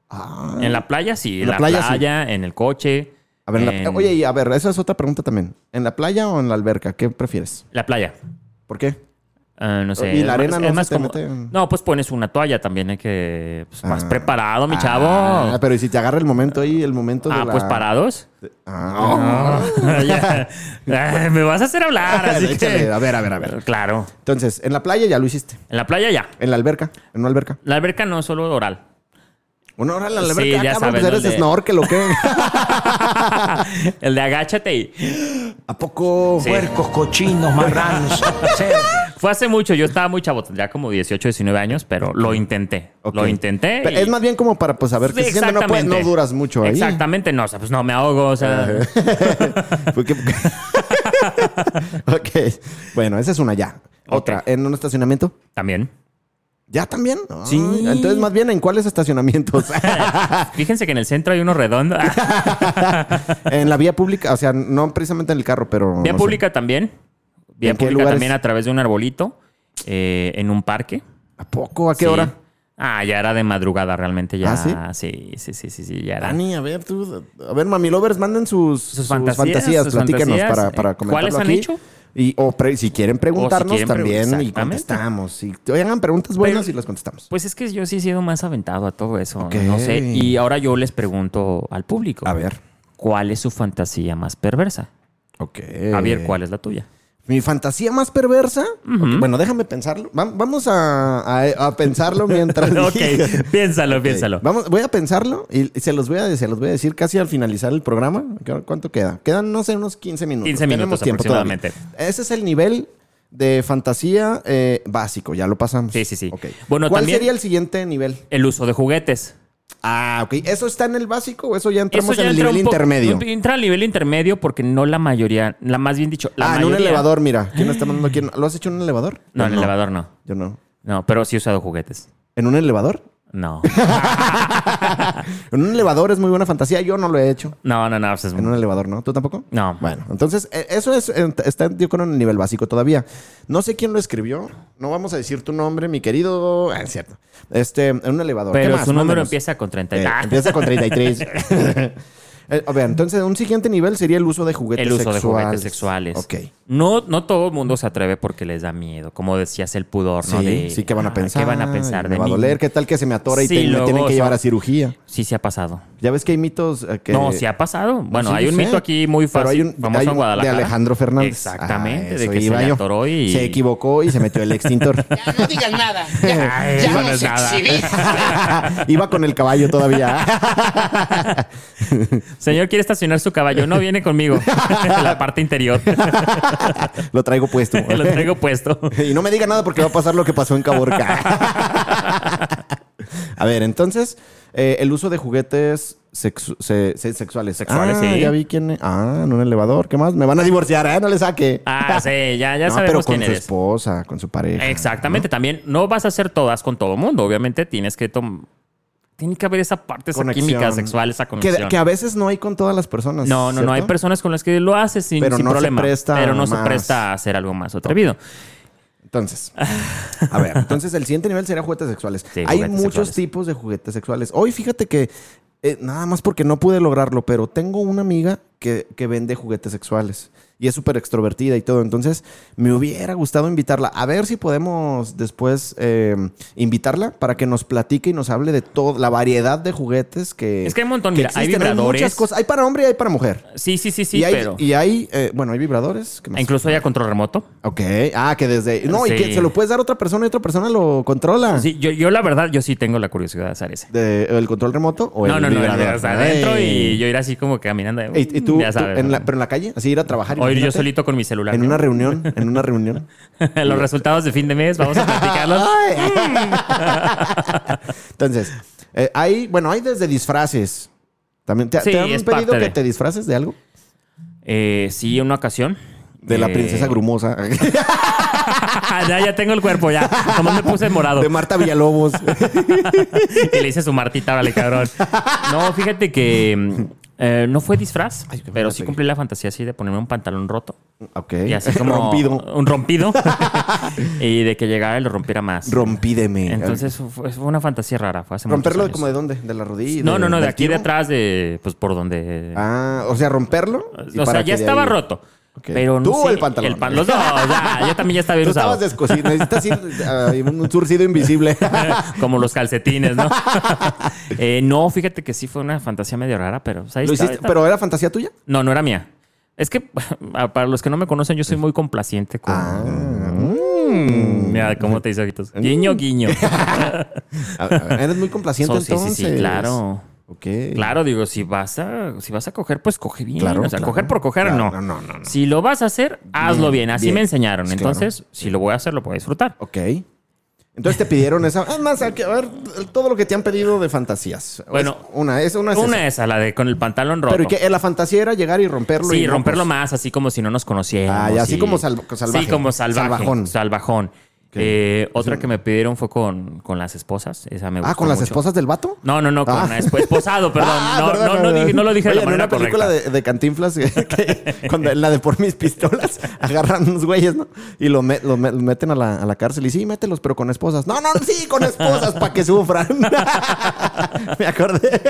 Ah. En la playa, sí. En la la, playa, playa, sí. en el coche. A ver, en la- en- oye, y a ver, esa es otra pregunta también. ¿En la playa o en la alberca? ¿Qué prefieres? La playa. ¿Por qué? Ah, no sé. ¿Y la arena no es se más te como- mete en- No, pues pones una toalla también. Hay que... pues, más Ah. preparado, mi chavo. Ah, pero ¿y si te agarra el momento ahí, el momento de Ah, la... pues parados. Ah. [LAUGHS] Ya. Ay, Me vas a hacer hablar, [LAUGHS] así Échale, que... a ver, a ver, a ver. Claro. Entonces, en la playa ya lo hiciste. En la playa ya. En la alberca, en una alberca. La alberca no, solo oral. Una hora en la Sí, alberca. ya ah, cabrón, sabes, pues eres snorkel o qué. [LAUGHS] el de agáchate y... ¿A poco? Sí. Puercos, cochinos, marranos. [LAUGHS] Fue hace mucho, yo estaba muy chavo, ya como 18, 19 años, pero lo intenté. Lo intenté. Pero y- Es más bien como para pues, saber que Sí, si siente, no, puedes- no duras mucho ahí. Exactamente, no, o sea, pues no me ahogo, o sea. [LAUGHS] Porque- ok. Bueno, esa es una ya. Otra, ¿en un estacionamiento? También. ¿Ya también? Sí. Entonces, más bien, ¿en cuáles estacionamientos? [LAUGHS] Fíjense que en el centro hay uno redondo. [LAUGHS] en la vía pública, o sea, no precisamente en el carro, pero... Vía no sé. pública también. Vía ¿En qué pública lugares? también a través de un arbolito. eh, en un parque. ¿A poco? ¿A qué Sí. hora? Ah, ya era de madrugada realmente ya. ¿Ah, sí? Sí, sí, sí, sí, ya era. Dani, a ver, tú... A ver, mami lovers, manden sus, Sus fantasías, sus fantasías. para, para Eh, comentarlo ¿cuáles han aquí. hecho? Y, o pre- si quieren preguntarnos quieren también y contestamos. Si hagan preguntas buenas Pero- y las contestamos. Pues es que yo sí he sido más aventado a todo eso. No sé. Y ahora yo les pregunto al público. A ver. ¿Cuál es su fantasía más perversa? Ok. Javier, ¿cuál es la tuya? Mi fantasía más perversa. Bueno, déjame pensarlo. Va- vamos a, a- a pensarlo mientras. [LAUGHS] ok, piénsalo, piénsalo. Vamos, voy a pensarlo y se los voy a, se los voy a decir casi al finalizar el programa. ¿Cu- ¿Cuánto queda? Quedan, no sé, unos 15 minutos. 15 Tenemos minutos todavía. aproximadamente. Ese es el nivel de fantasía eh, básico. Ya lo pasamos. Sí, sí, sí. Ok. Bueno, ¿Cuál también- sería el siguiente nivel? El uso de juguetes. Ah, ok. ¿Eso está en el básico o eso ya entramos Eso ya en el nivel intermedio? Entra al nivel intermedio porque no la mayoría, la más bien dicho, la ah, en un elevador, mira. ¿Quién está mandando quién? ¿Lo has hecho en un elevador? No, en el elevador no. Yo no. No, pero sí he usado juguetes. ¿En un elevador? No. [LAUGHS] En un elevador es muy buena fantasía. Yo no lo he hecho. No, no, no. pues es- En un elevador, ¿no? ¿Tú tampoco? No. Bueno, entonces, eh, eso es, eh, está yo con un nivel básico todavía. No sé quién lo escribió. No vamos a decir tu nombre, mi querido. Ah, es cierto. Este, en un elevador. ¿Qué Pero más? su número empieza con 30. Eh, empieza con 33. [LAUGHS] Eh, a ver, entonces, un siguiente nivel sería el uso de juguetes El uso sexuales. de juguetes sexuales. Ok. No, no todo el mundo se atreve porque les da miedo. Como decías, el pudor, ¿no? Sí, De, sí, ¿qué van a pensar? ¿Qué van a pensar Me de va a doler. ¿Qué tal que se me atora y Sí, te- me tienen que llevar a cirugía? Sí, sí ha pasado. Ya ves que hay mitos eh, que... No, sí ha pasado. Bueno, Sí, hay un sé. mito aquí muy Pero fácil, hay un- famoso hay en un Guadalajara. De Alejandro Fernández. Exactamente, Ah, de que se iba le yo. atoró y... Se equivocó y se metió el extintor. [LAUGHS] Ya no digas nada. [LAUGHS] Ya, Ay, ya no nada. [LAUGHS] Iba con el caballo todavía. Señor, quiere estacionar su caballo. No, viene conmigo. [LAUGHS] la parte interior. Lo traigo puesto. [LAUGHS] Lo traigo puesto. Y no me diga nada porque va a pasar lo que pasó en Caborca. [LAUGHS] a ver, entonces, eh, el uso de juguetes sexu- se- se- sexuales. Sexuales, ah, sí. Ya vi quién. es. Ah, en un elevador. ¿Qué más? Me van a divorciar, ¿eh? No le saque. Ah, sí, ya, ya no, sabemos pero con quién su eres. esposa, con su pareja. Exactamente. También no vas a hacer todas con todo mundo. Obviamente tienes que tomar... Tiene que haber esa parte, esa Conexión. química sexual, esa conexión. Que, que a veces no hay con todas las personas. No, no, no. Hay personas con las que lo haces sin, Pero sin no se problema. presta pero no se presta a hacer algo más atrevido. Entonces, a ver, entonces el siguiente nivel sería juguetes sexuales. Sí, Hay juguetes muchos sexuales. tipos de juguetes sexuales. Hoy fíjate que, eh, nada más porque no pude lograrlo, pero tengo una amiga que, que vende juguetes sexuales y es súper extrovertida y todo. Entonces, me hubiera gustado invitarla. A ver si podemos después eh, invitarla para que nos platique y nos hable de toda la variedad de juguetes que. Es que hay un montón, mira, hay vibradores. muchas cosas. Hay para hombre y hay para mujer. Sí, sí, sí, sí, y hay, pero... y hay eh, bueno, hay vibradores. ¿Qué más? Incluso hay a control remoto. Ok. Ah, que desde. No, y que se lo puedes dar a otra persona y otra persona lo controla. Sí, yo, yo la verdad, yo sí tengo la curiosidad de hacer ese. De, ¿El control remoto o No, el no, no, vibrador? o sea, adentro y yo ir así como caminando. ¿Y, y tú, ya tú sabes. en ¿no? la- pero en la calle? Así ir a trabajar. O ir yo solito con mi celular. En ¿no? una reunión, [LAUGHS] en una reunión. [LAUGHS] Los resultados de fin de mes, vamos a platicarlos. [LAUGHS] Entonces, eh, hay, bueno, hay desde disfraces. También te, Sí, te han pedido que de- te disfraces de algo? Eh, sí, una ocasión. De la Eh, princesa grumosa. ya, ya tengo el cuerpo, ya. Nomás me puse morado. de Marta Villalobos. Y le hice su martita, vale, cabrón. No, fíjate que mm, eh, no fue disfraz, Ay, pero sí cumplí la fantasía así de ponerme un pantalón roto. ok. Y así como. [LAUGHS] Rompido. Un rompido. [LAUGHS] y de que llegara y lo rompiera más. Rompídeme. Entonces fue, fue una fantasía rara. Fue hace ¿Romperlo como de dónde? ¿De la rodilla? No, no, no, de aquí de atrás, de. Pues por donde. Ah, o sea, romperlo. o sea, ya estaba ahí- roto. Ok. Pero no ¿Tú o sé, el pantalón? pan- los dos, ya, yo también ya estaba bien Tú usado. estabas descosido. Necesitas ir [LAUGHS] ah, un surcido invisible. [LAUGHS] Como los calcetines, ¿no? [LAUGHS] Eh, no, fíjate que sí fue una fantasía medio rara, pero. pues, ahí ¿Lo hiciste? ¿Pero era fantasía tuya? No, no era mía. Es que, para los que no me conocen, yo soy muy complaciente con. Ah. Mm, Mira, ¿cómo te hizo ojitos? Guiño, guiño. A ver, a ver, eres muy complaciente So, sí, sí, entonces. sí, claro. Claro, digo, si vas a, si vas a coger, pues coge bien. Claro, o sea, claro. coger por coger, Claro, no. no, no, no. Si lo vas a hacer, hazlo bien. Así bien. me enseñaron. Entonces, si lo voy a hacer, lo puedo disfrutar. Ok. Entonces te pidieron esa. Es más, hay que- a ver, todo lo que te han pedido de fantasías. Bueno, Es una, es una. es Una esa. es a la de con el pantalón roto. Pero ¿y qué? la fantasía era llegar y romperlo. Sí, y romperlo pues, más, así como si no nos conociéramos. Ah, ya, así y- como sal- salvaje. Sí, como salvaje. Salvajón. Salvajón. Eh, otra que me pidieron fue con, con las esposas. Esa me Ah, ¿con las mucho. esposas del vato? No, no, no, con Ah. esposado, [LAUGHS] perdón. Ah, no, perdón, no, no, perdón. dije- no lo dije de Oye, la manera en una película correcta. de, de Cantinflas, [LAUGHS] que, cuando la de Por mis pistolas, [LAUGHS] agarran unos güeyes, ¿no? Y lo, me- lo me- lo meten a la, a la cárcel. Y sí, mételos, pero con esposas. No, no, sí, con esposas, para que sufran. Me acordé.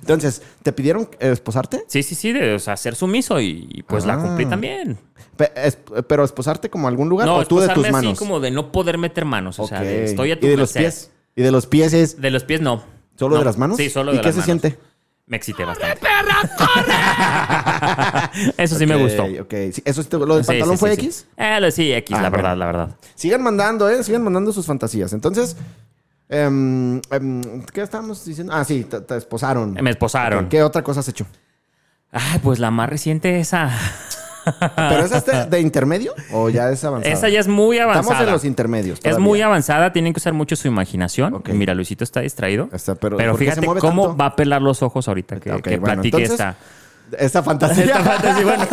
Entonces, ¿te pidieron eh, esposarte? Sí, sí, sí, de o sea, ser sumiso y, y, pues la Ah. cumplí también. Pe- es- pero esposarte como a algún lugar No, o tú de tus manos. así como de no poder meter manos. O sea, de estoy a tu ¿Y de los pies? ¿Y de los pies es De los pies no. solo No. de las manos? Sí, solo ¿Y de qué las se manos. siente? Me excité bastante. ¡Perra! [LAUGHS] Eso sí me gustó. Ok, sí, eso sí te- ¿Lo del Sí, pantalón sí, fue sí, X? Sí, Eh, lo- sí, X, Ah, la bueno. verdad, la verdad. Sigan mandando, ¿eh? Sigan mandando sus fantasías. Entonces, em, em, ¿qué estábamos diciendo? Ah, sí, te, te esposaron. Me esposaron. Ok, ¿Qué otra cosa has hecho? Ay, pues la más reciente esa. ¿Pero esa es de, de intermedio o ya es avanzada? Esa ya es muy avanzada. Estamos en los intermedios. Es todavía. muy avanzada, tienen que usar mucho su imaginación. Mira, Luisito está distraído. Está, pero pero ¿por qué se fíjate cómo tanto? va a pelar los ojos ahorita que, Ok, que bueno, platique entonces, esta. Esta fantasía. Esta fantasía, bueno,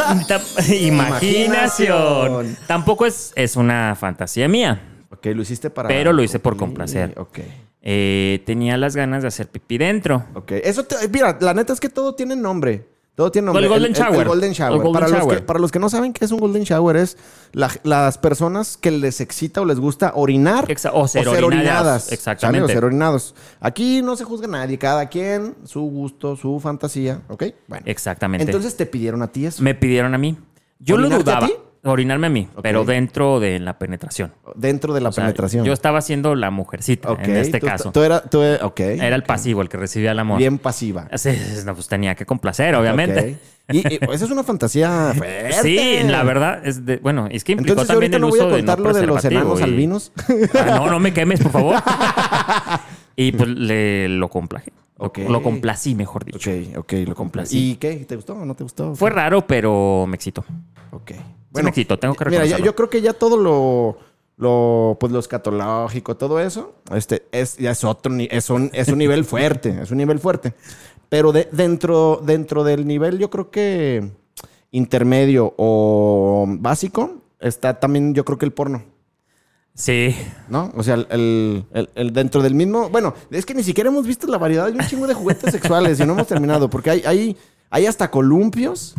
[LAUGHS] imaginación. Tampoco es, es una fantasía mía. Ok, lo hiciste para. Pero lo hice por complacer. Ok. Eh, tenía las ganas de hacer pipí dentro. Ok. Eso, te- mira, la neta es que todo tiene nombre. Todo tiene nombre. El Golden Shower. Golden Shower. El Golden para, Los Shower. que, para los que no saben qué es un Golden Shower, es la- las personas que les excita o les gusta orinar. Exa- o ser orinadas. Exactamente. ¿sale? O ser orinados. Aquí no se juzga a nadie. Cada quien, su gusto, su fantasía. ¿Ok? Bueno. Exactamente. Entonces te pidieron a ti eso. me pidieron a mí. Yo lo ¿Orinarte a dudaba. ti? Orinarme a mí, pero dentro de la penetración. Dentro de la O sea, penetración. Yo estaba siendo la mujercita en este tú- caso. Tú era, tú era- ok. Era el pasivo, el que recibía el amor. Bien pasiva. Sí, no, pues tenía que complacer, obviamente. Y, y esa es una fantasía [LAUGHS] fuerte. Sí, la verdad es de, bueno, es que implicó Entonces también ahorita el no voy uso a contar de lo de los enanos y- albinos. Ah, no, no me quemes, por favor. [LAUGHS] y pues le lo complaje. Lo- Ok. Lo, complací, mejor dicho. ok, ok, lo complací. ¿Y qué? ¿Te gustó o no te gustó? Fue raro, pero me excitó. Ok. Me excitó, tengo que Mira, yo creo que ya todo lo, lo, pues lo escatológico, todo eso, este, es, ya es otro, es un, es un nivel fuerte, es un nivel fuerte. Pero de, dentro, dentro del nivel, yo creo que intermedio o básico, está también, yo creo que el porno. Sí. ¿No? O sea, el, el- el- el dentro del mismo. Bueno, es que ni siquiera hemos visto la variedad. Hay un chingo de juguetes sexuales y no hemos terminado. Porque hay, hay, hay hasta columpios.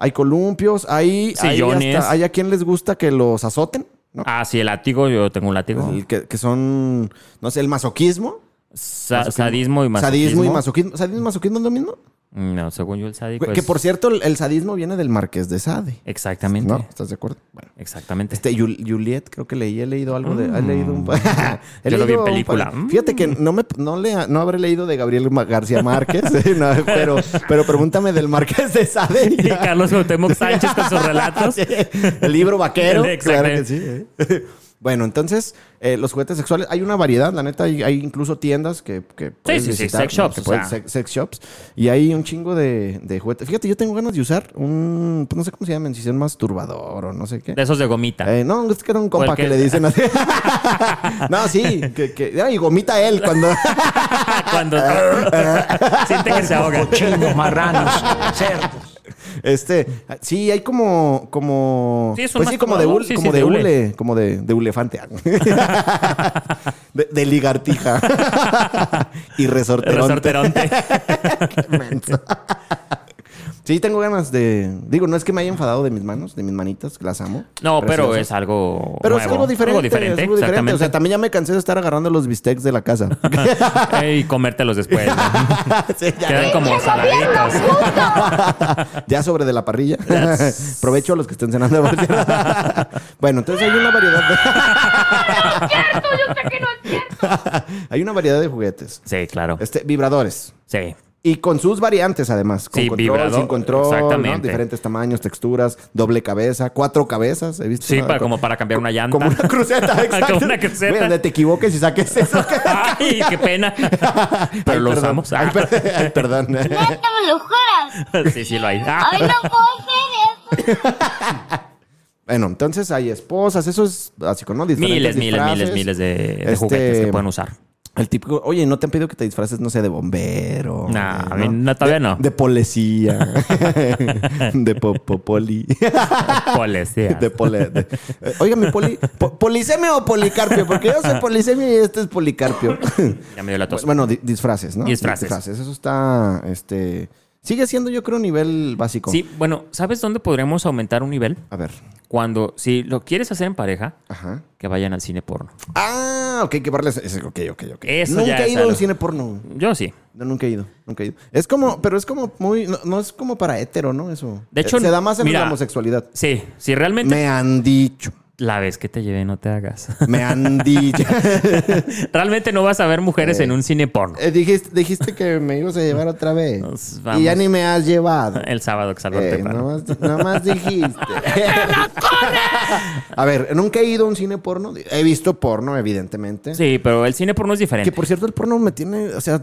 Hay columpios. Hay, hay, Sillones. hasta- hay a quien les gusta que los azoten. ¿no? Ah, sí, el látigo, yo tengo un látigo. El que, que son, no sé, el masoquismo. Sa- sadismo y masoquismo. Sadismo y masoquismo. ¿Sadismo y masoquismo es lo mismo? No, según yo el sádico Que es- por cierto, el, el sadismo viene del marqués de Sade. Exactamente. ¿No? ¿Estás de acuerdo? Bueno. Exactamente. Este, Jul- Juliet, creo que leí, he leído algo de. He leído un. [LAUGHS] [LAUGHS] he Yo lo vi en leído un película. Fíjate que no, me, no, le, no habré leído de Gabriel García Márquez, [LAUGHS] eh, no, pero, pero pregúntame del Marqués de Sade. y. Carlos Cuauhtémoc Sánchez con sus relatos. El libro vaquero. Claro que sí. eh. Bueno, entonces, eh, los juguetes sexuales, hay una variedad, la neta, hay, hay incluso tiendas que, que puedes sí, sí, visitar, sex ¿no? shops, Que puedes- sex, sex shops. Y hay un chingo de, de juguetes. Fíjate, yo tengo ganas de usar un, pues no sé cómo se llama, si es un masturbador o no sé qué. De esos de gomita. Eh, no, es que era un compa que- le dicen [LAUGHS] así. [LAUGHS] no, sí, que, que ay, gomita él cuando. [LAUGHS] Cuando siente que se ahoga. Cochinos, marranos, cerdos. Este, sí, hay como, como, Sí, es un pues sí, como de hule, sí, como sí, de de hule. hule, como de, de ulefante, [LAUGHS] de, de ligartija [LAUGHS] y resorteronte. Resorteronte. [LAUGHS] Qué. Sí, tengo ganas de. Digo, no es que me haya enfadado de mis manos, de mis manitas, que las amo. No, pero es algo Pero nuevo. es algo diferente. Algo diferente, es algo diferente. exactamente. O sea, también ya me cansé de estar agarrando los bistecs de la casa. [LAUGHS] y comértelos después. ¿no? [LAUGHS] Sí, ya, Quedan como saladitos. [LAUGHS] ya sobre de la parrilla. Provecho a los que estén cenando. bueno, entonces hay una variedad de. cierto, yo sé que no es cierto. hay una variedad de juguetes. Sí, claro. Este, vibradores. Sí. Y con sus variantes, además. Con Sí, control, vibrador, sin control, ¿no? exactamente. Diferentes tamaños, texturas, doble cabeza, cuatro cabezas. He visto Sí, para, como para cambiar una llanta. Como una cruceta, [LAUGHS] exacto. Como una cruceta. Güey, donde te equivoques y saques eso. [LAUGHS] Ay, qué pena. [LAUGHS] Pero Ay, lo perdón. usamos. Ay, per- ay, perdón. Me lo juras. Sí, sí, lo hay. Ah. Ay, no puedo hacer eso. Bueno, entonces hay esposas, eso es básico, ¿no? Diferentes Miles, miles, miles, miles de, de Este, juguetes que pueden usar. El típico, oye, ¿no te han pedido que te disfraces, no sé, de bombero? Nah, a mí no, todavía de, no. De policía. [LAUGHS] de popopoli. [LAUGHS] Policías. de pole. de- eh, oiga, mi poli. po- ¿Polisemio o policarpio? Porque yo soy polisemio y este es policarpio. Ya me dio la tos. bueno, di- disfraces, ¿no? Disfraces. Eso está, este... Sigue siendo, yo creo, nivel básico. Sí, bueno, ¿sabes dónde podríamos aumentar un nivel? A ver. Cuando, si lo quieres hacer en pareja, Ajá. que vayan al cine porno. Ah, ok, que ese- Ok, ok, ok. Eso nunca ya he ido al cine porno. Yo sí. No, nunca he ido, nunca he ido. Es como, pero es como muy, no, no es como para hetero, ¿no? Eso. De hecho, se da más en mira, la homosexualidad. Sí, si realmente Me han dicho. La vez que te llevé, no te hagas. Me han dicho. [LAUGHS] Realmente no vas a ver mujeres en un cine porno. Eh, dijiste, dijiste que me ibas a llevar otra vez. Nos Y ya ni me has llevado. [LAUGHS] El sábado que salgo Eh, temprano. nomás, nomás dijiste. [LAUGHS] a ver, nunca he ido a un cine porno. He visto porno, evidentemente. Sí, pero el cine porno es Que diferente. por cierto, el porno me tiene. O sea,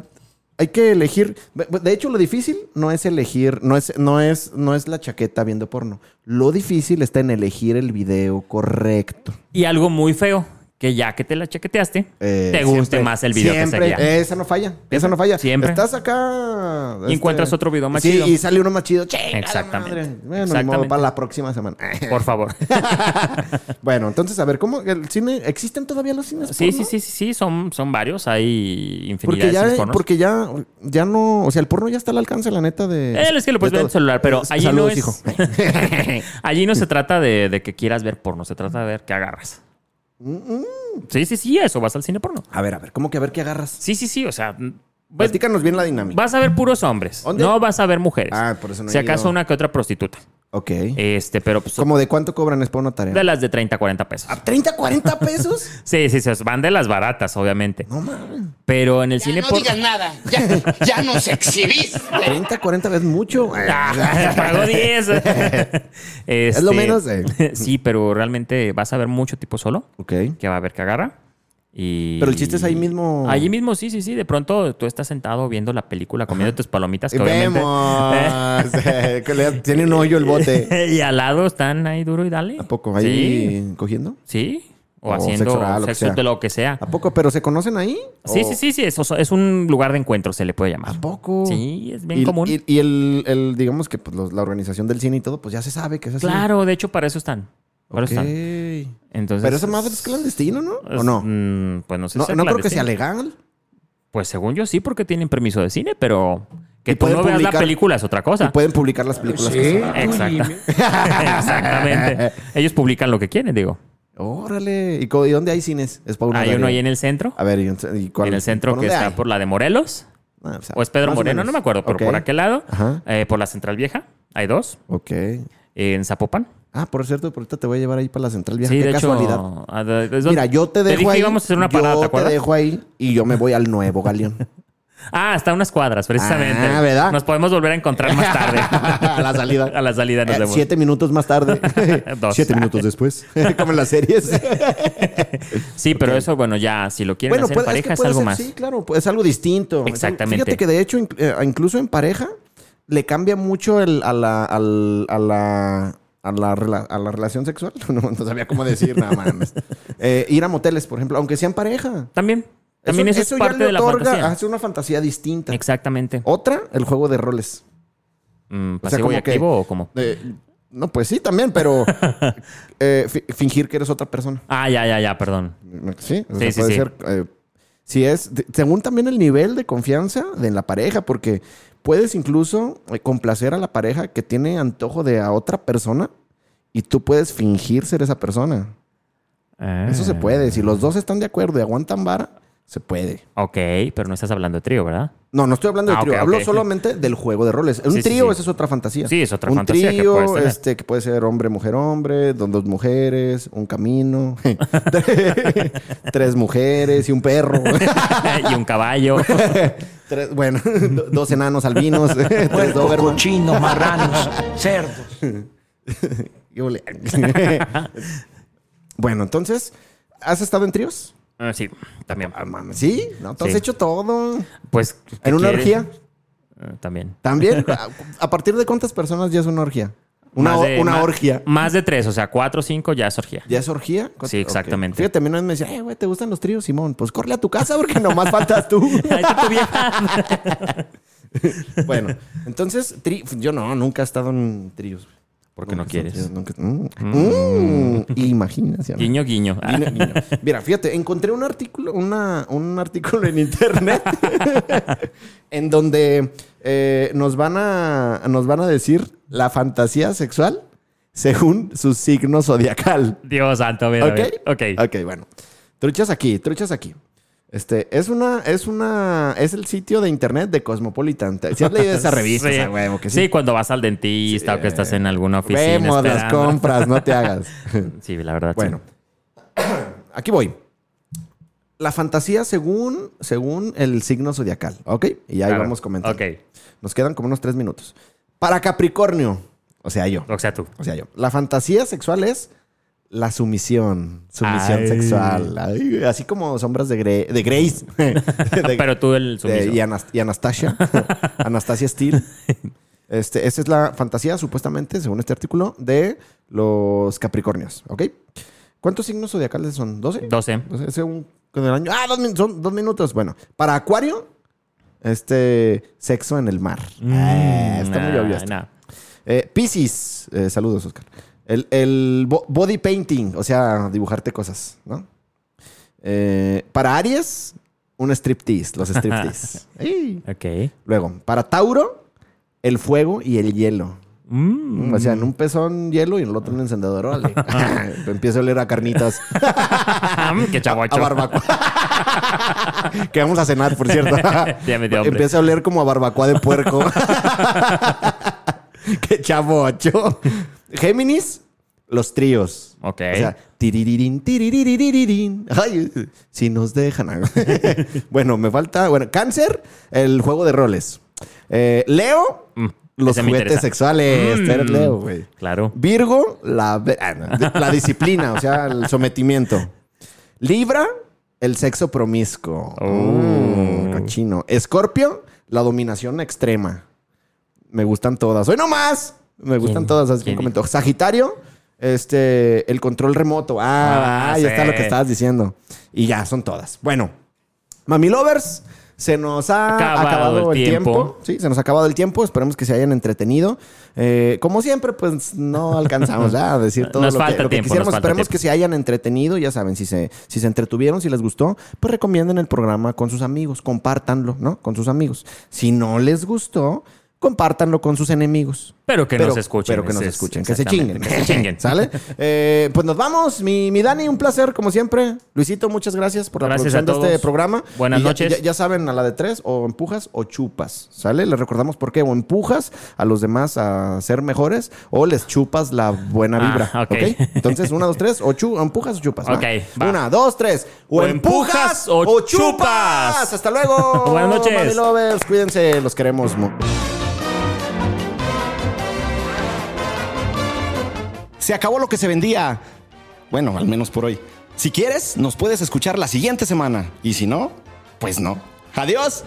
hay que elegir. De hecho, lo difícil no es elegir, no es, no es, no es la chaqueta viendo porno. Lo difícil está en elegir el video correcto. Y algo muy feo, que ya que te la chaqueteaste, Eh, te guste siempre- más el video siempre, que seguía. Esa no falla. Esa no falla. Siempre. Estás acá. este, Y encuentras otro video más sí, chido. y sale uno más chido. Exactamente. madre. Bueno, ni Exactamente. modo, para la próxima semana. Por favor. [LAUGHS] bueno, entonces, a ver, ¿cómo el cine? ¿Existen todavía los cines? Sí, porno? sí, sí, sí, sí, son, son varios. Hay infinidad Porque de cines ya, porque ya, ya no, o sea, el porno ya está al alcance, la neta, de. Eh, es que lo puedes de ver en celular, pero Eh, allí saludos, no es. hijo. [LAUGHS] allí no se [LAUGHS] trata de, de que quieras ver porno, se trata de ver qué agarras. Mm, Sí, sí, sí, eso, vas al cine porno. A ver, a ver, ¿cómo que a ver qué agarras? Sí, sí, sí, o sea, pues, Platícanos bien la dinámica. vas a ver puros hombres, ¿Dónde? no vas a ver mujeres. Ah, por eso no Si acaso ido. una que otra prostituta. Ok. Este, pero pues ¿Cómo de cuánto cobran es para una tarea? de las de 30, 40 pesos. ¿A 30, 40 pesos? [LAUGHS] Sí, sí, sí, van de las baratas, obviamente. no mames. Pero en el Ya cine no porno. digas nada. Ya, ya nos exhibiste. 30, 40 veces mucho. Ah, pagó 10. [LAUGHS] Es lo Este, menos, eh. [LAUGHS] Sí, pero realmente vas a ver mucho tipo solo, ok. que va a ver que agarra. Y... Pero el chiste es ahí mismo. Allí mismo, sí, sí, sí. De pronto tú estás sentado viendo la película, comiendo tus palomitas. Que obviamente- vemos. [LAUGHS] eh, que le- Tiene un hoyo el bote. [LAUGHS] y al lado están ahí duro y dale. ¿A poco? ¿Ahí cogiendo? Sí. O, O haciendo sexo oral, lo que sexo sea. de lo que sea. ¿A poco? ¿Pero se conocen ahí? Sí, ¿O- sí, sí, sí. Eso es un lugar de encuentro, se le puede llamar. ¿A poco? Sí, es bien y, común. Y, y el, el, digamos que pues, los- la organización del cine y todo, pues ya se sabe que es así. Claro, de hecho, para eso están. Para Ok. eso están. Entonces, Pero esa madre es clandestino, ¿no? es- ¿O no? mm, pues no sé No, si no creo que sea legal. Pues según yo sí, porque tienen permiso de cine, pero que Y tú no veas la publicar- película es otra cosa. Y pueden publicar las películas que son. Exacta- [LAUGHS] Exactamente. Ellos publican lo que quieren, digo. Órale. ¿Y, dónde hay cines? Es para una Hay uno ahí en el centro. A ver, ¿y, y cuál? En el centro ¿Por que está hay? por la de Morelos. Ah, o sea, O es Pedro Moreno, no me acuerdo, pero por aquel lado. Ajá. Eh, por la Central Vieja. Hay dos. Ok. En Zapopan. Ah, por cierto, por ahorita te voy a llevar ahí para la central vieja. Sí, Qué de casualidad. hecho. Mira, yo te dejo dije que ahí. íbamos a hacer una yo parada, ¿te te dejo ahí y yo me voy al nuevo Galeón. [LAUGHS] Ah, está a unas cuadras, precisamente. Ah, ¿verdad? Nos podemos volver a encontrar más tarde. [LAUGHS] A la salida. [LAUGHS] A la salida nos Eh, vemos. siete minutos más tarde. Dos. Siete minutos después. Como en las series. Sí, pero eso, bueno, ya, si lo quieren hacer en puede- pareja, que es, algo ser, más. Sí, claro, es algo distinto. Exactamente. Fíjate que de hecho, eh, incluso en pareja, le cambia mucho el, a, la, al- a, la, a, la, rela- a la relación sexual. [LAUGHS] No, no sabía cómo decir nada más. Eh, ir a moteles, por ejemplo, aunque sea en pareja. También. También eso, es ya parte le de la otorga- fantasía. Hace una fantasía distinta. Exactamente. Otra, el juego de roles. Mm, O sea, ¿Pasivo y como que- activo o cómo? Eh, no, pues sí, también, pero [LAUGHS] eh, fi- fingir que eres otra persona. Ah, ya, ya, ya, perdón. Sí, o Sí, sea, sí, puede sí. ser. eh, si es. según también el nivel de confianza de la pareja, porque puedes incluso eh, complacer a la pareja que tiene antojo de a otra persona y tú puedes fingir ser esa persona. Eso se puede. Si los dos están de acuerdo y aguantan vara, se puede. Ok, pero no estás hablando de trío, ¿verdad? No, no estoy hablando de Ah, trío. Hablo solamente del juego de roles. Un Sí, trío, sí. esa es otra fantasía. Sí, es otra un fantasía que trío, tener. este, que puede ser hombre, mujer, hombre, dos mujeres, un camino, [LAUGHS] [LAUGHS] tres mujeres y un perro. [LAUGHS] y un caballo. Tres- bueno, [LAUGHS] do- dos enanos albinos, [LAUGHS] tres cochinos, marranos, [LAUGHS] cerdos. Bueno, entonces, ¿has estado en tríos? Ah, sí, también. Ah, mames, ¿Sí? ¿No? ¿Te has Sí. hecho todo? Pues. ¿qué ¿En una quieres? orgía? Ah, también. ¿También? ¿A- ¿A partir de cuántas personas ya es una orgía? Una, Más de- una más- orgía. Más de tres, o sea, cuatro o cinco ya es orgía. ¿Ya es orgía? Sí, exactamente. Fíjate, a mí una vez me decía, eh, güey, ¿te gustan los tríos, Simón? Pues corre a tu casa porque nomás faltas [LAUGHS] tú. [LAUGHS] Bueno, entonces, tri- yo no, nunca he estado en tríos. Porque no Nunca quieres. nunca- Mm, mm, imaginación. Guiño, guiño. Guiño, [LAUGHS] guiño. Mira, fíjate, encontré un artículo, una, un artículo en internet en donde eh, nos, van a, nos van a decir la fantasía sexual según su signo zodiacal. Dios santo, mira. ¿Ok? Ok. Ok, bueno. Truchas aquí, truchas aquí. Este, es una, es una, es el sitio de internet de Cosmopolitan. Si has leído esa [LAUGHS] revista, Sí. huevo que sí. sí. cuando vas al dentista o que estás en alguna oficina. Vemos las compras, no te hagas. [LAUGHS] Sí, la verdad. Bueno, [CLEARS THROAT] aquí voy. La fantasía según, según el signo zodiacal, ¿ok? Y ahí Claro. vamos comentando. Ok. Nos quedan como unos tres minutos. Para Capricornio, o sea, yo. O sea, tú. O sea, yo. La fantasía sexual es la sumisión. Sumisión Ay. sexual. Ay, así como sombras de, de Grace. [LAUGHS] De- Pero tú el de- sumiso. y, Anas- y Anastasia. [LAUGHS] Anastasia Steele. Este, esta es la fantasía, supuestamente, según este artículo, de los Capricornios. ¿Ok? ¿Cuántos signos zodiacales son? ¿12? 12. Entonces, según con el año. Ah, dos son dos minutos. Bueno, para Acuario, este sexo en el mar. Ah, está muy obvio nah. Eh, Pisces, eh, saludos, Oscar. El, el bo- body painting, o sea, dibujarte cosas, ¿no? Eh, para Aries, un striptease, los [LAUGHS] striptease. Ok. Luego, para Tauro, el fuego y el hielo. Mm. O sea, en un pezón hielo y en el otro un encendedor. Órale. [LAUGHS] [LAUGHS] Empieza a oler a carnitas. [LAUGHS] Qué chavocho. A barbacoa. que vamos a cenar, por cierto. Ya me dio hambre. Empieza a oler como a barbacoa de puerco. Qué chavocho. Géminis, los tríos. Ok. O sea, tiririrín, tiriririrín. Ay, si nos dejan. bueno, me falta. Bueno, Cáncer, el juego de roles. Eh, Leo, Mm, los juguetes sexuales. Mm. Leo, güey. Claro. Virgo, la, ah, la disciplina, o sea, el sometimiento. Libra, el sexo promiscuo. Mm, cochino. Escorpio, la dominación extrema. Me gustan todas. ¡Hoy no más! Me gustan ¿Quién? todas, así que comentó. Sagitario, este, el control remoto. Ah, Ah, ahí está lo que estabas diciendo. Y ya, son todas. Bueno, Mami Lovers, se nos ha Acabado acabado, el el tiempo. tiempo. Sí, se nos ha acabado el tiempo. Esperemos que se hayan entretenido. Eh, como siempre, pues no [LAUGHS] alcanzamos ya a decir todo Nos lo que, lo que quisiéramos. nos falta Esperemos tiempo. que se hayan entretenido. Ya saben, si se, si se entretuvieron, si les gustó, pues recomienden el programa con sus amigos. Compártanlo, ¿no? Con sus amigos. Si no les gustó, compártanlo con sus enemigos. Pero que nos escuchen. Pero que nos escuchen, que se chinguen. Que se [LAUGHS] chinguen. ¿Sale? Eh, pues nos vamos. Mi, mi Dani, un placer, como siempre. Luisito, muchas gracias por la Gracias producción a de este programa. Buenas Y noches. Ya, ya saben, a la de tres, o empujas o chupas. ¿Sale? Les recordamos por qué. O empujas a los demás a ser mejores, o les chupas la buena Ah, vibra. ok. ok. Entonces, una, dos, tres, o, chu- o empujas o chupas. Ok, va. Una, dos, tres. O, O empujas empujas o chupas. chupas. Hasta luego. [LAUGHS] Buenas noches. Lovers. Cuídense, los queremos. Se acabó lo que se vendía. Bueno, al menos por hoy. Si quieres, nos puedes escuchar la siguiente semana. Y si no, pues no. Adiós.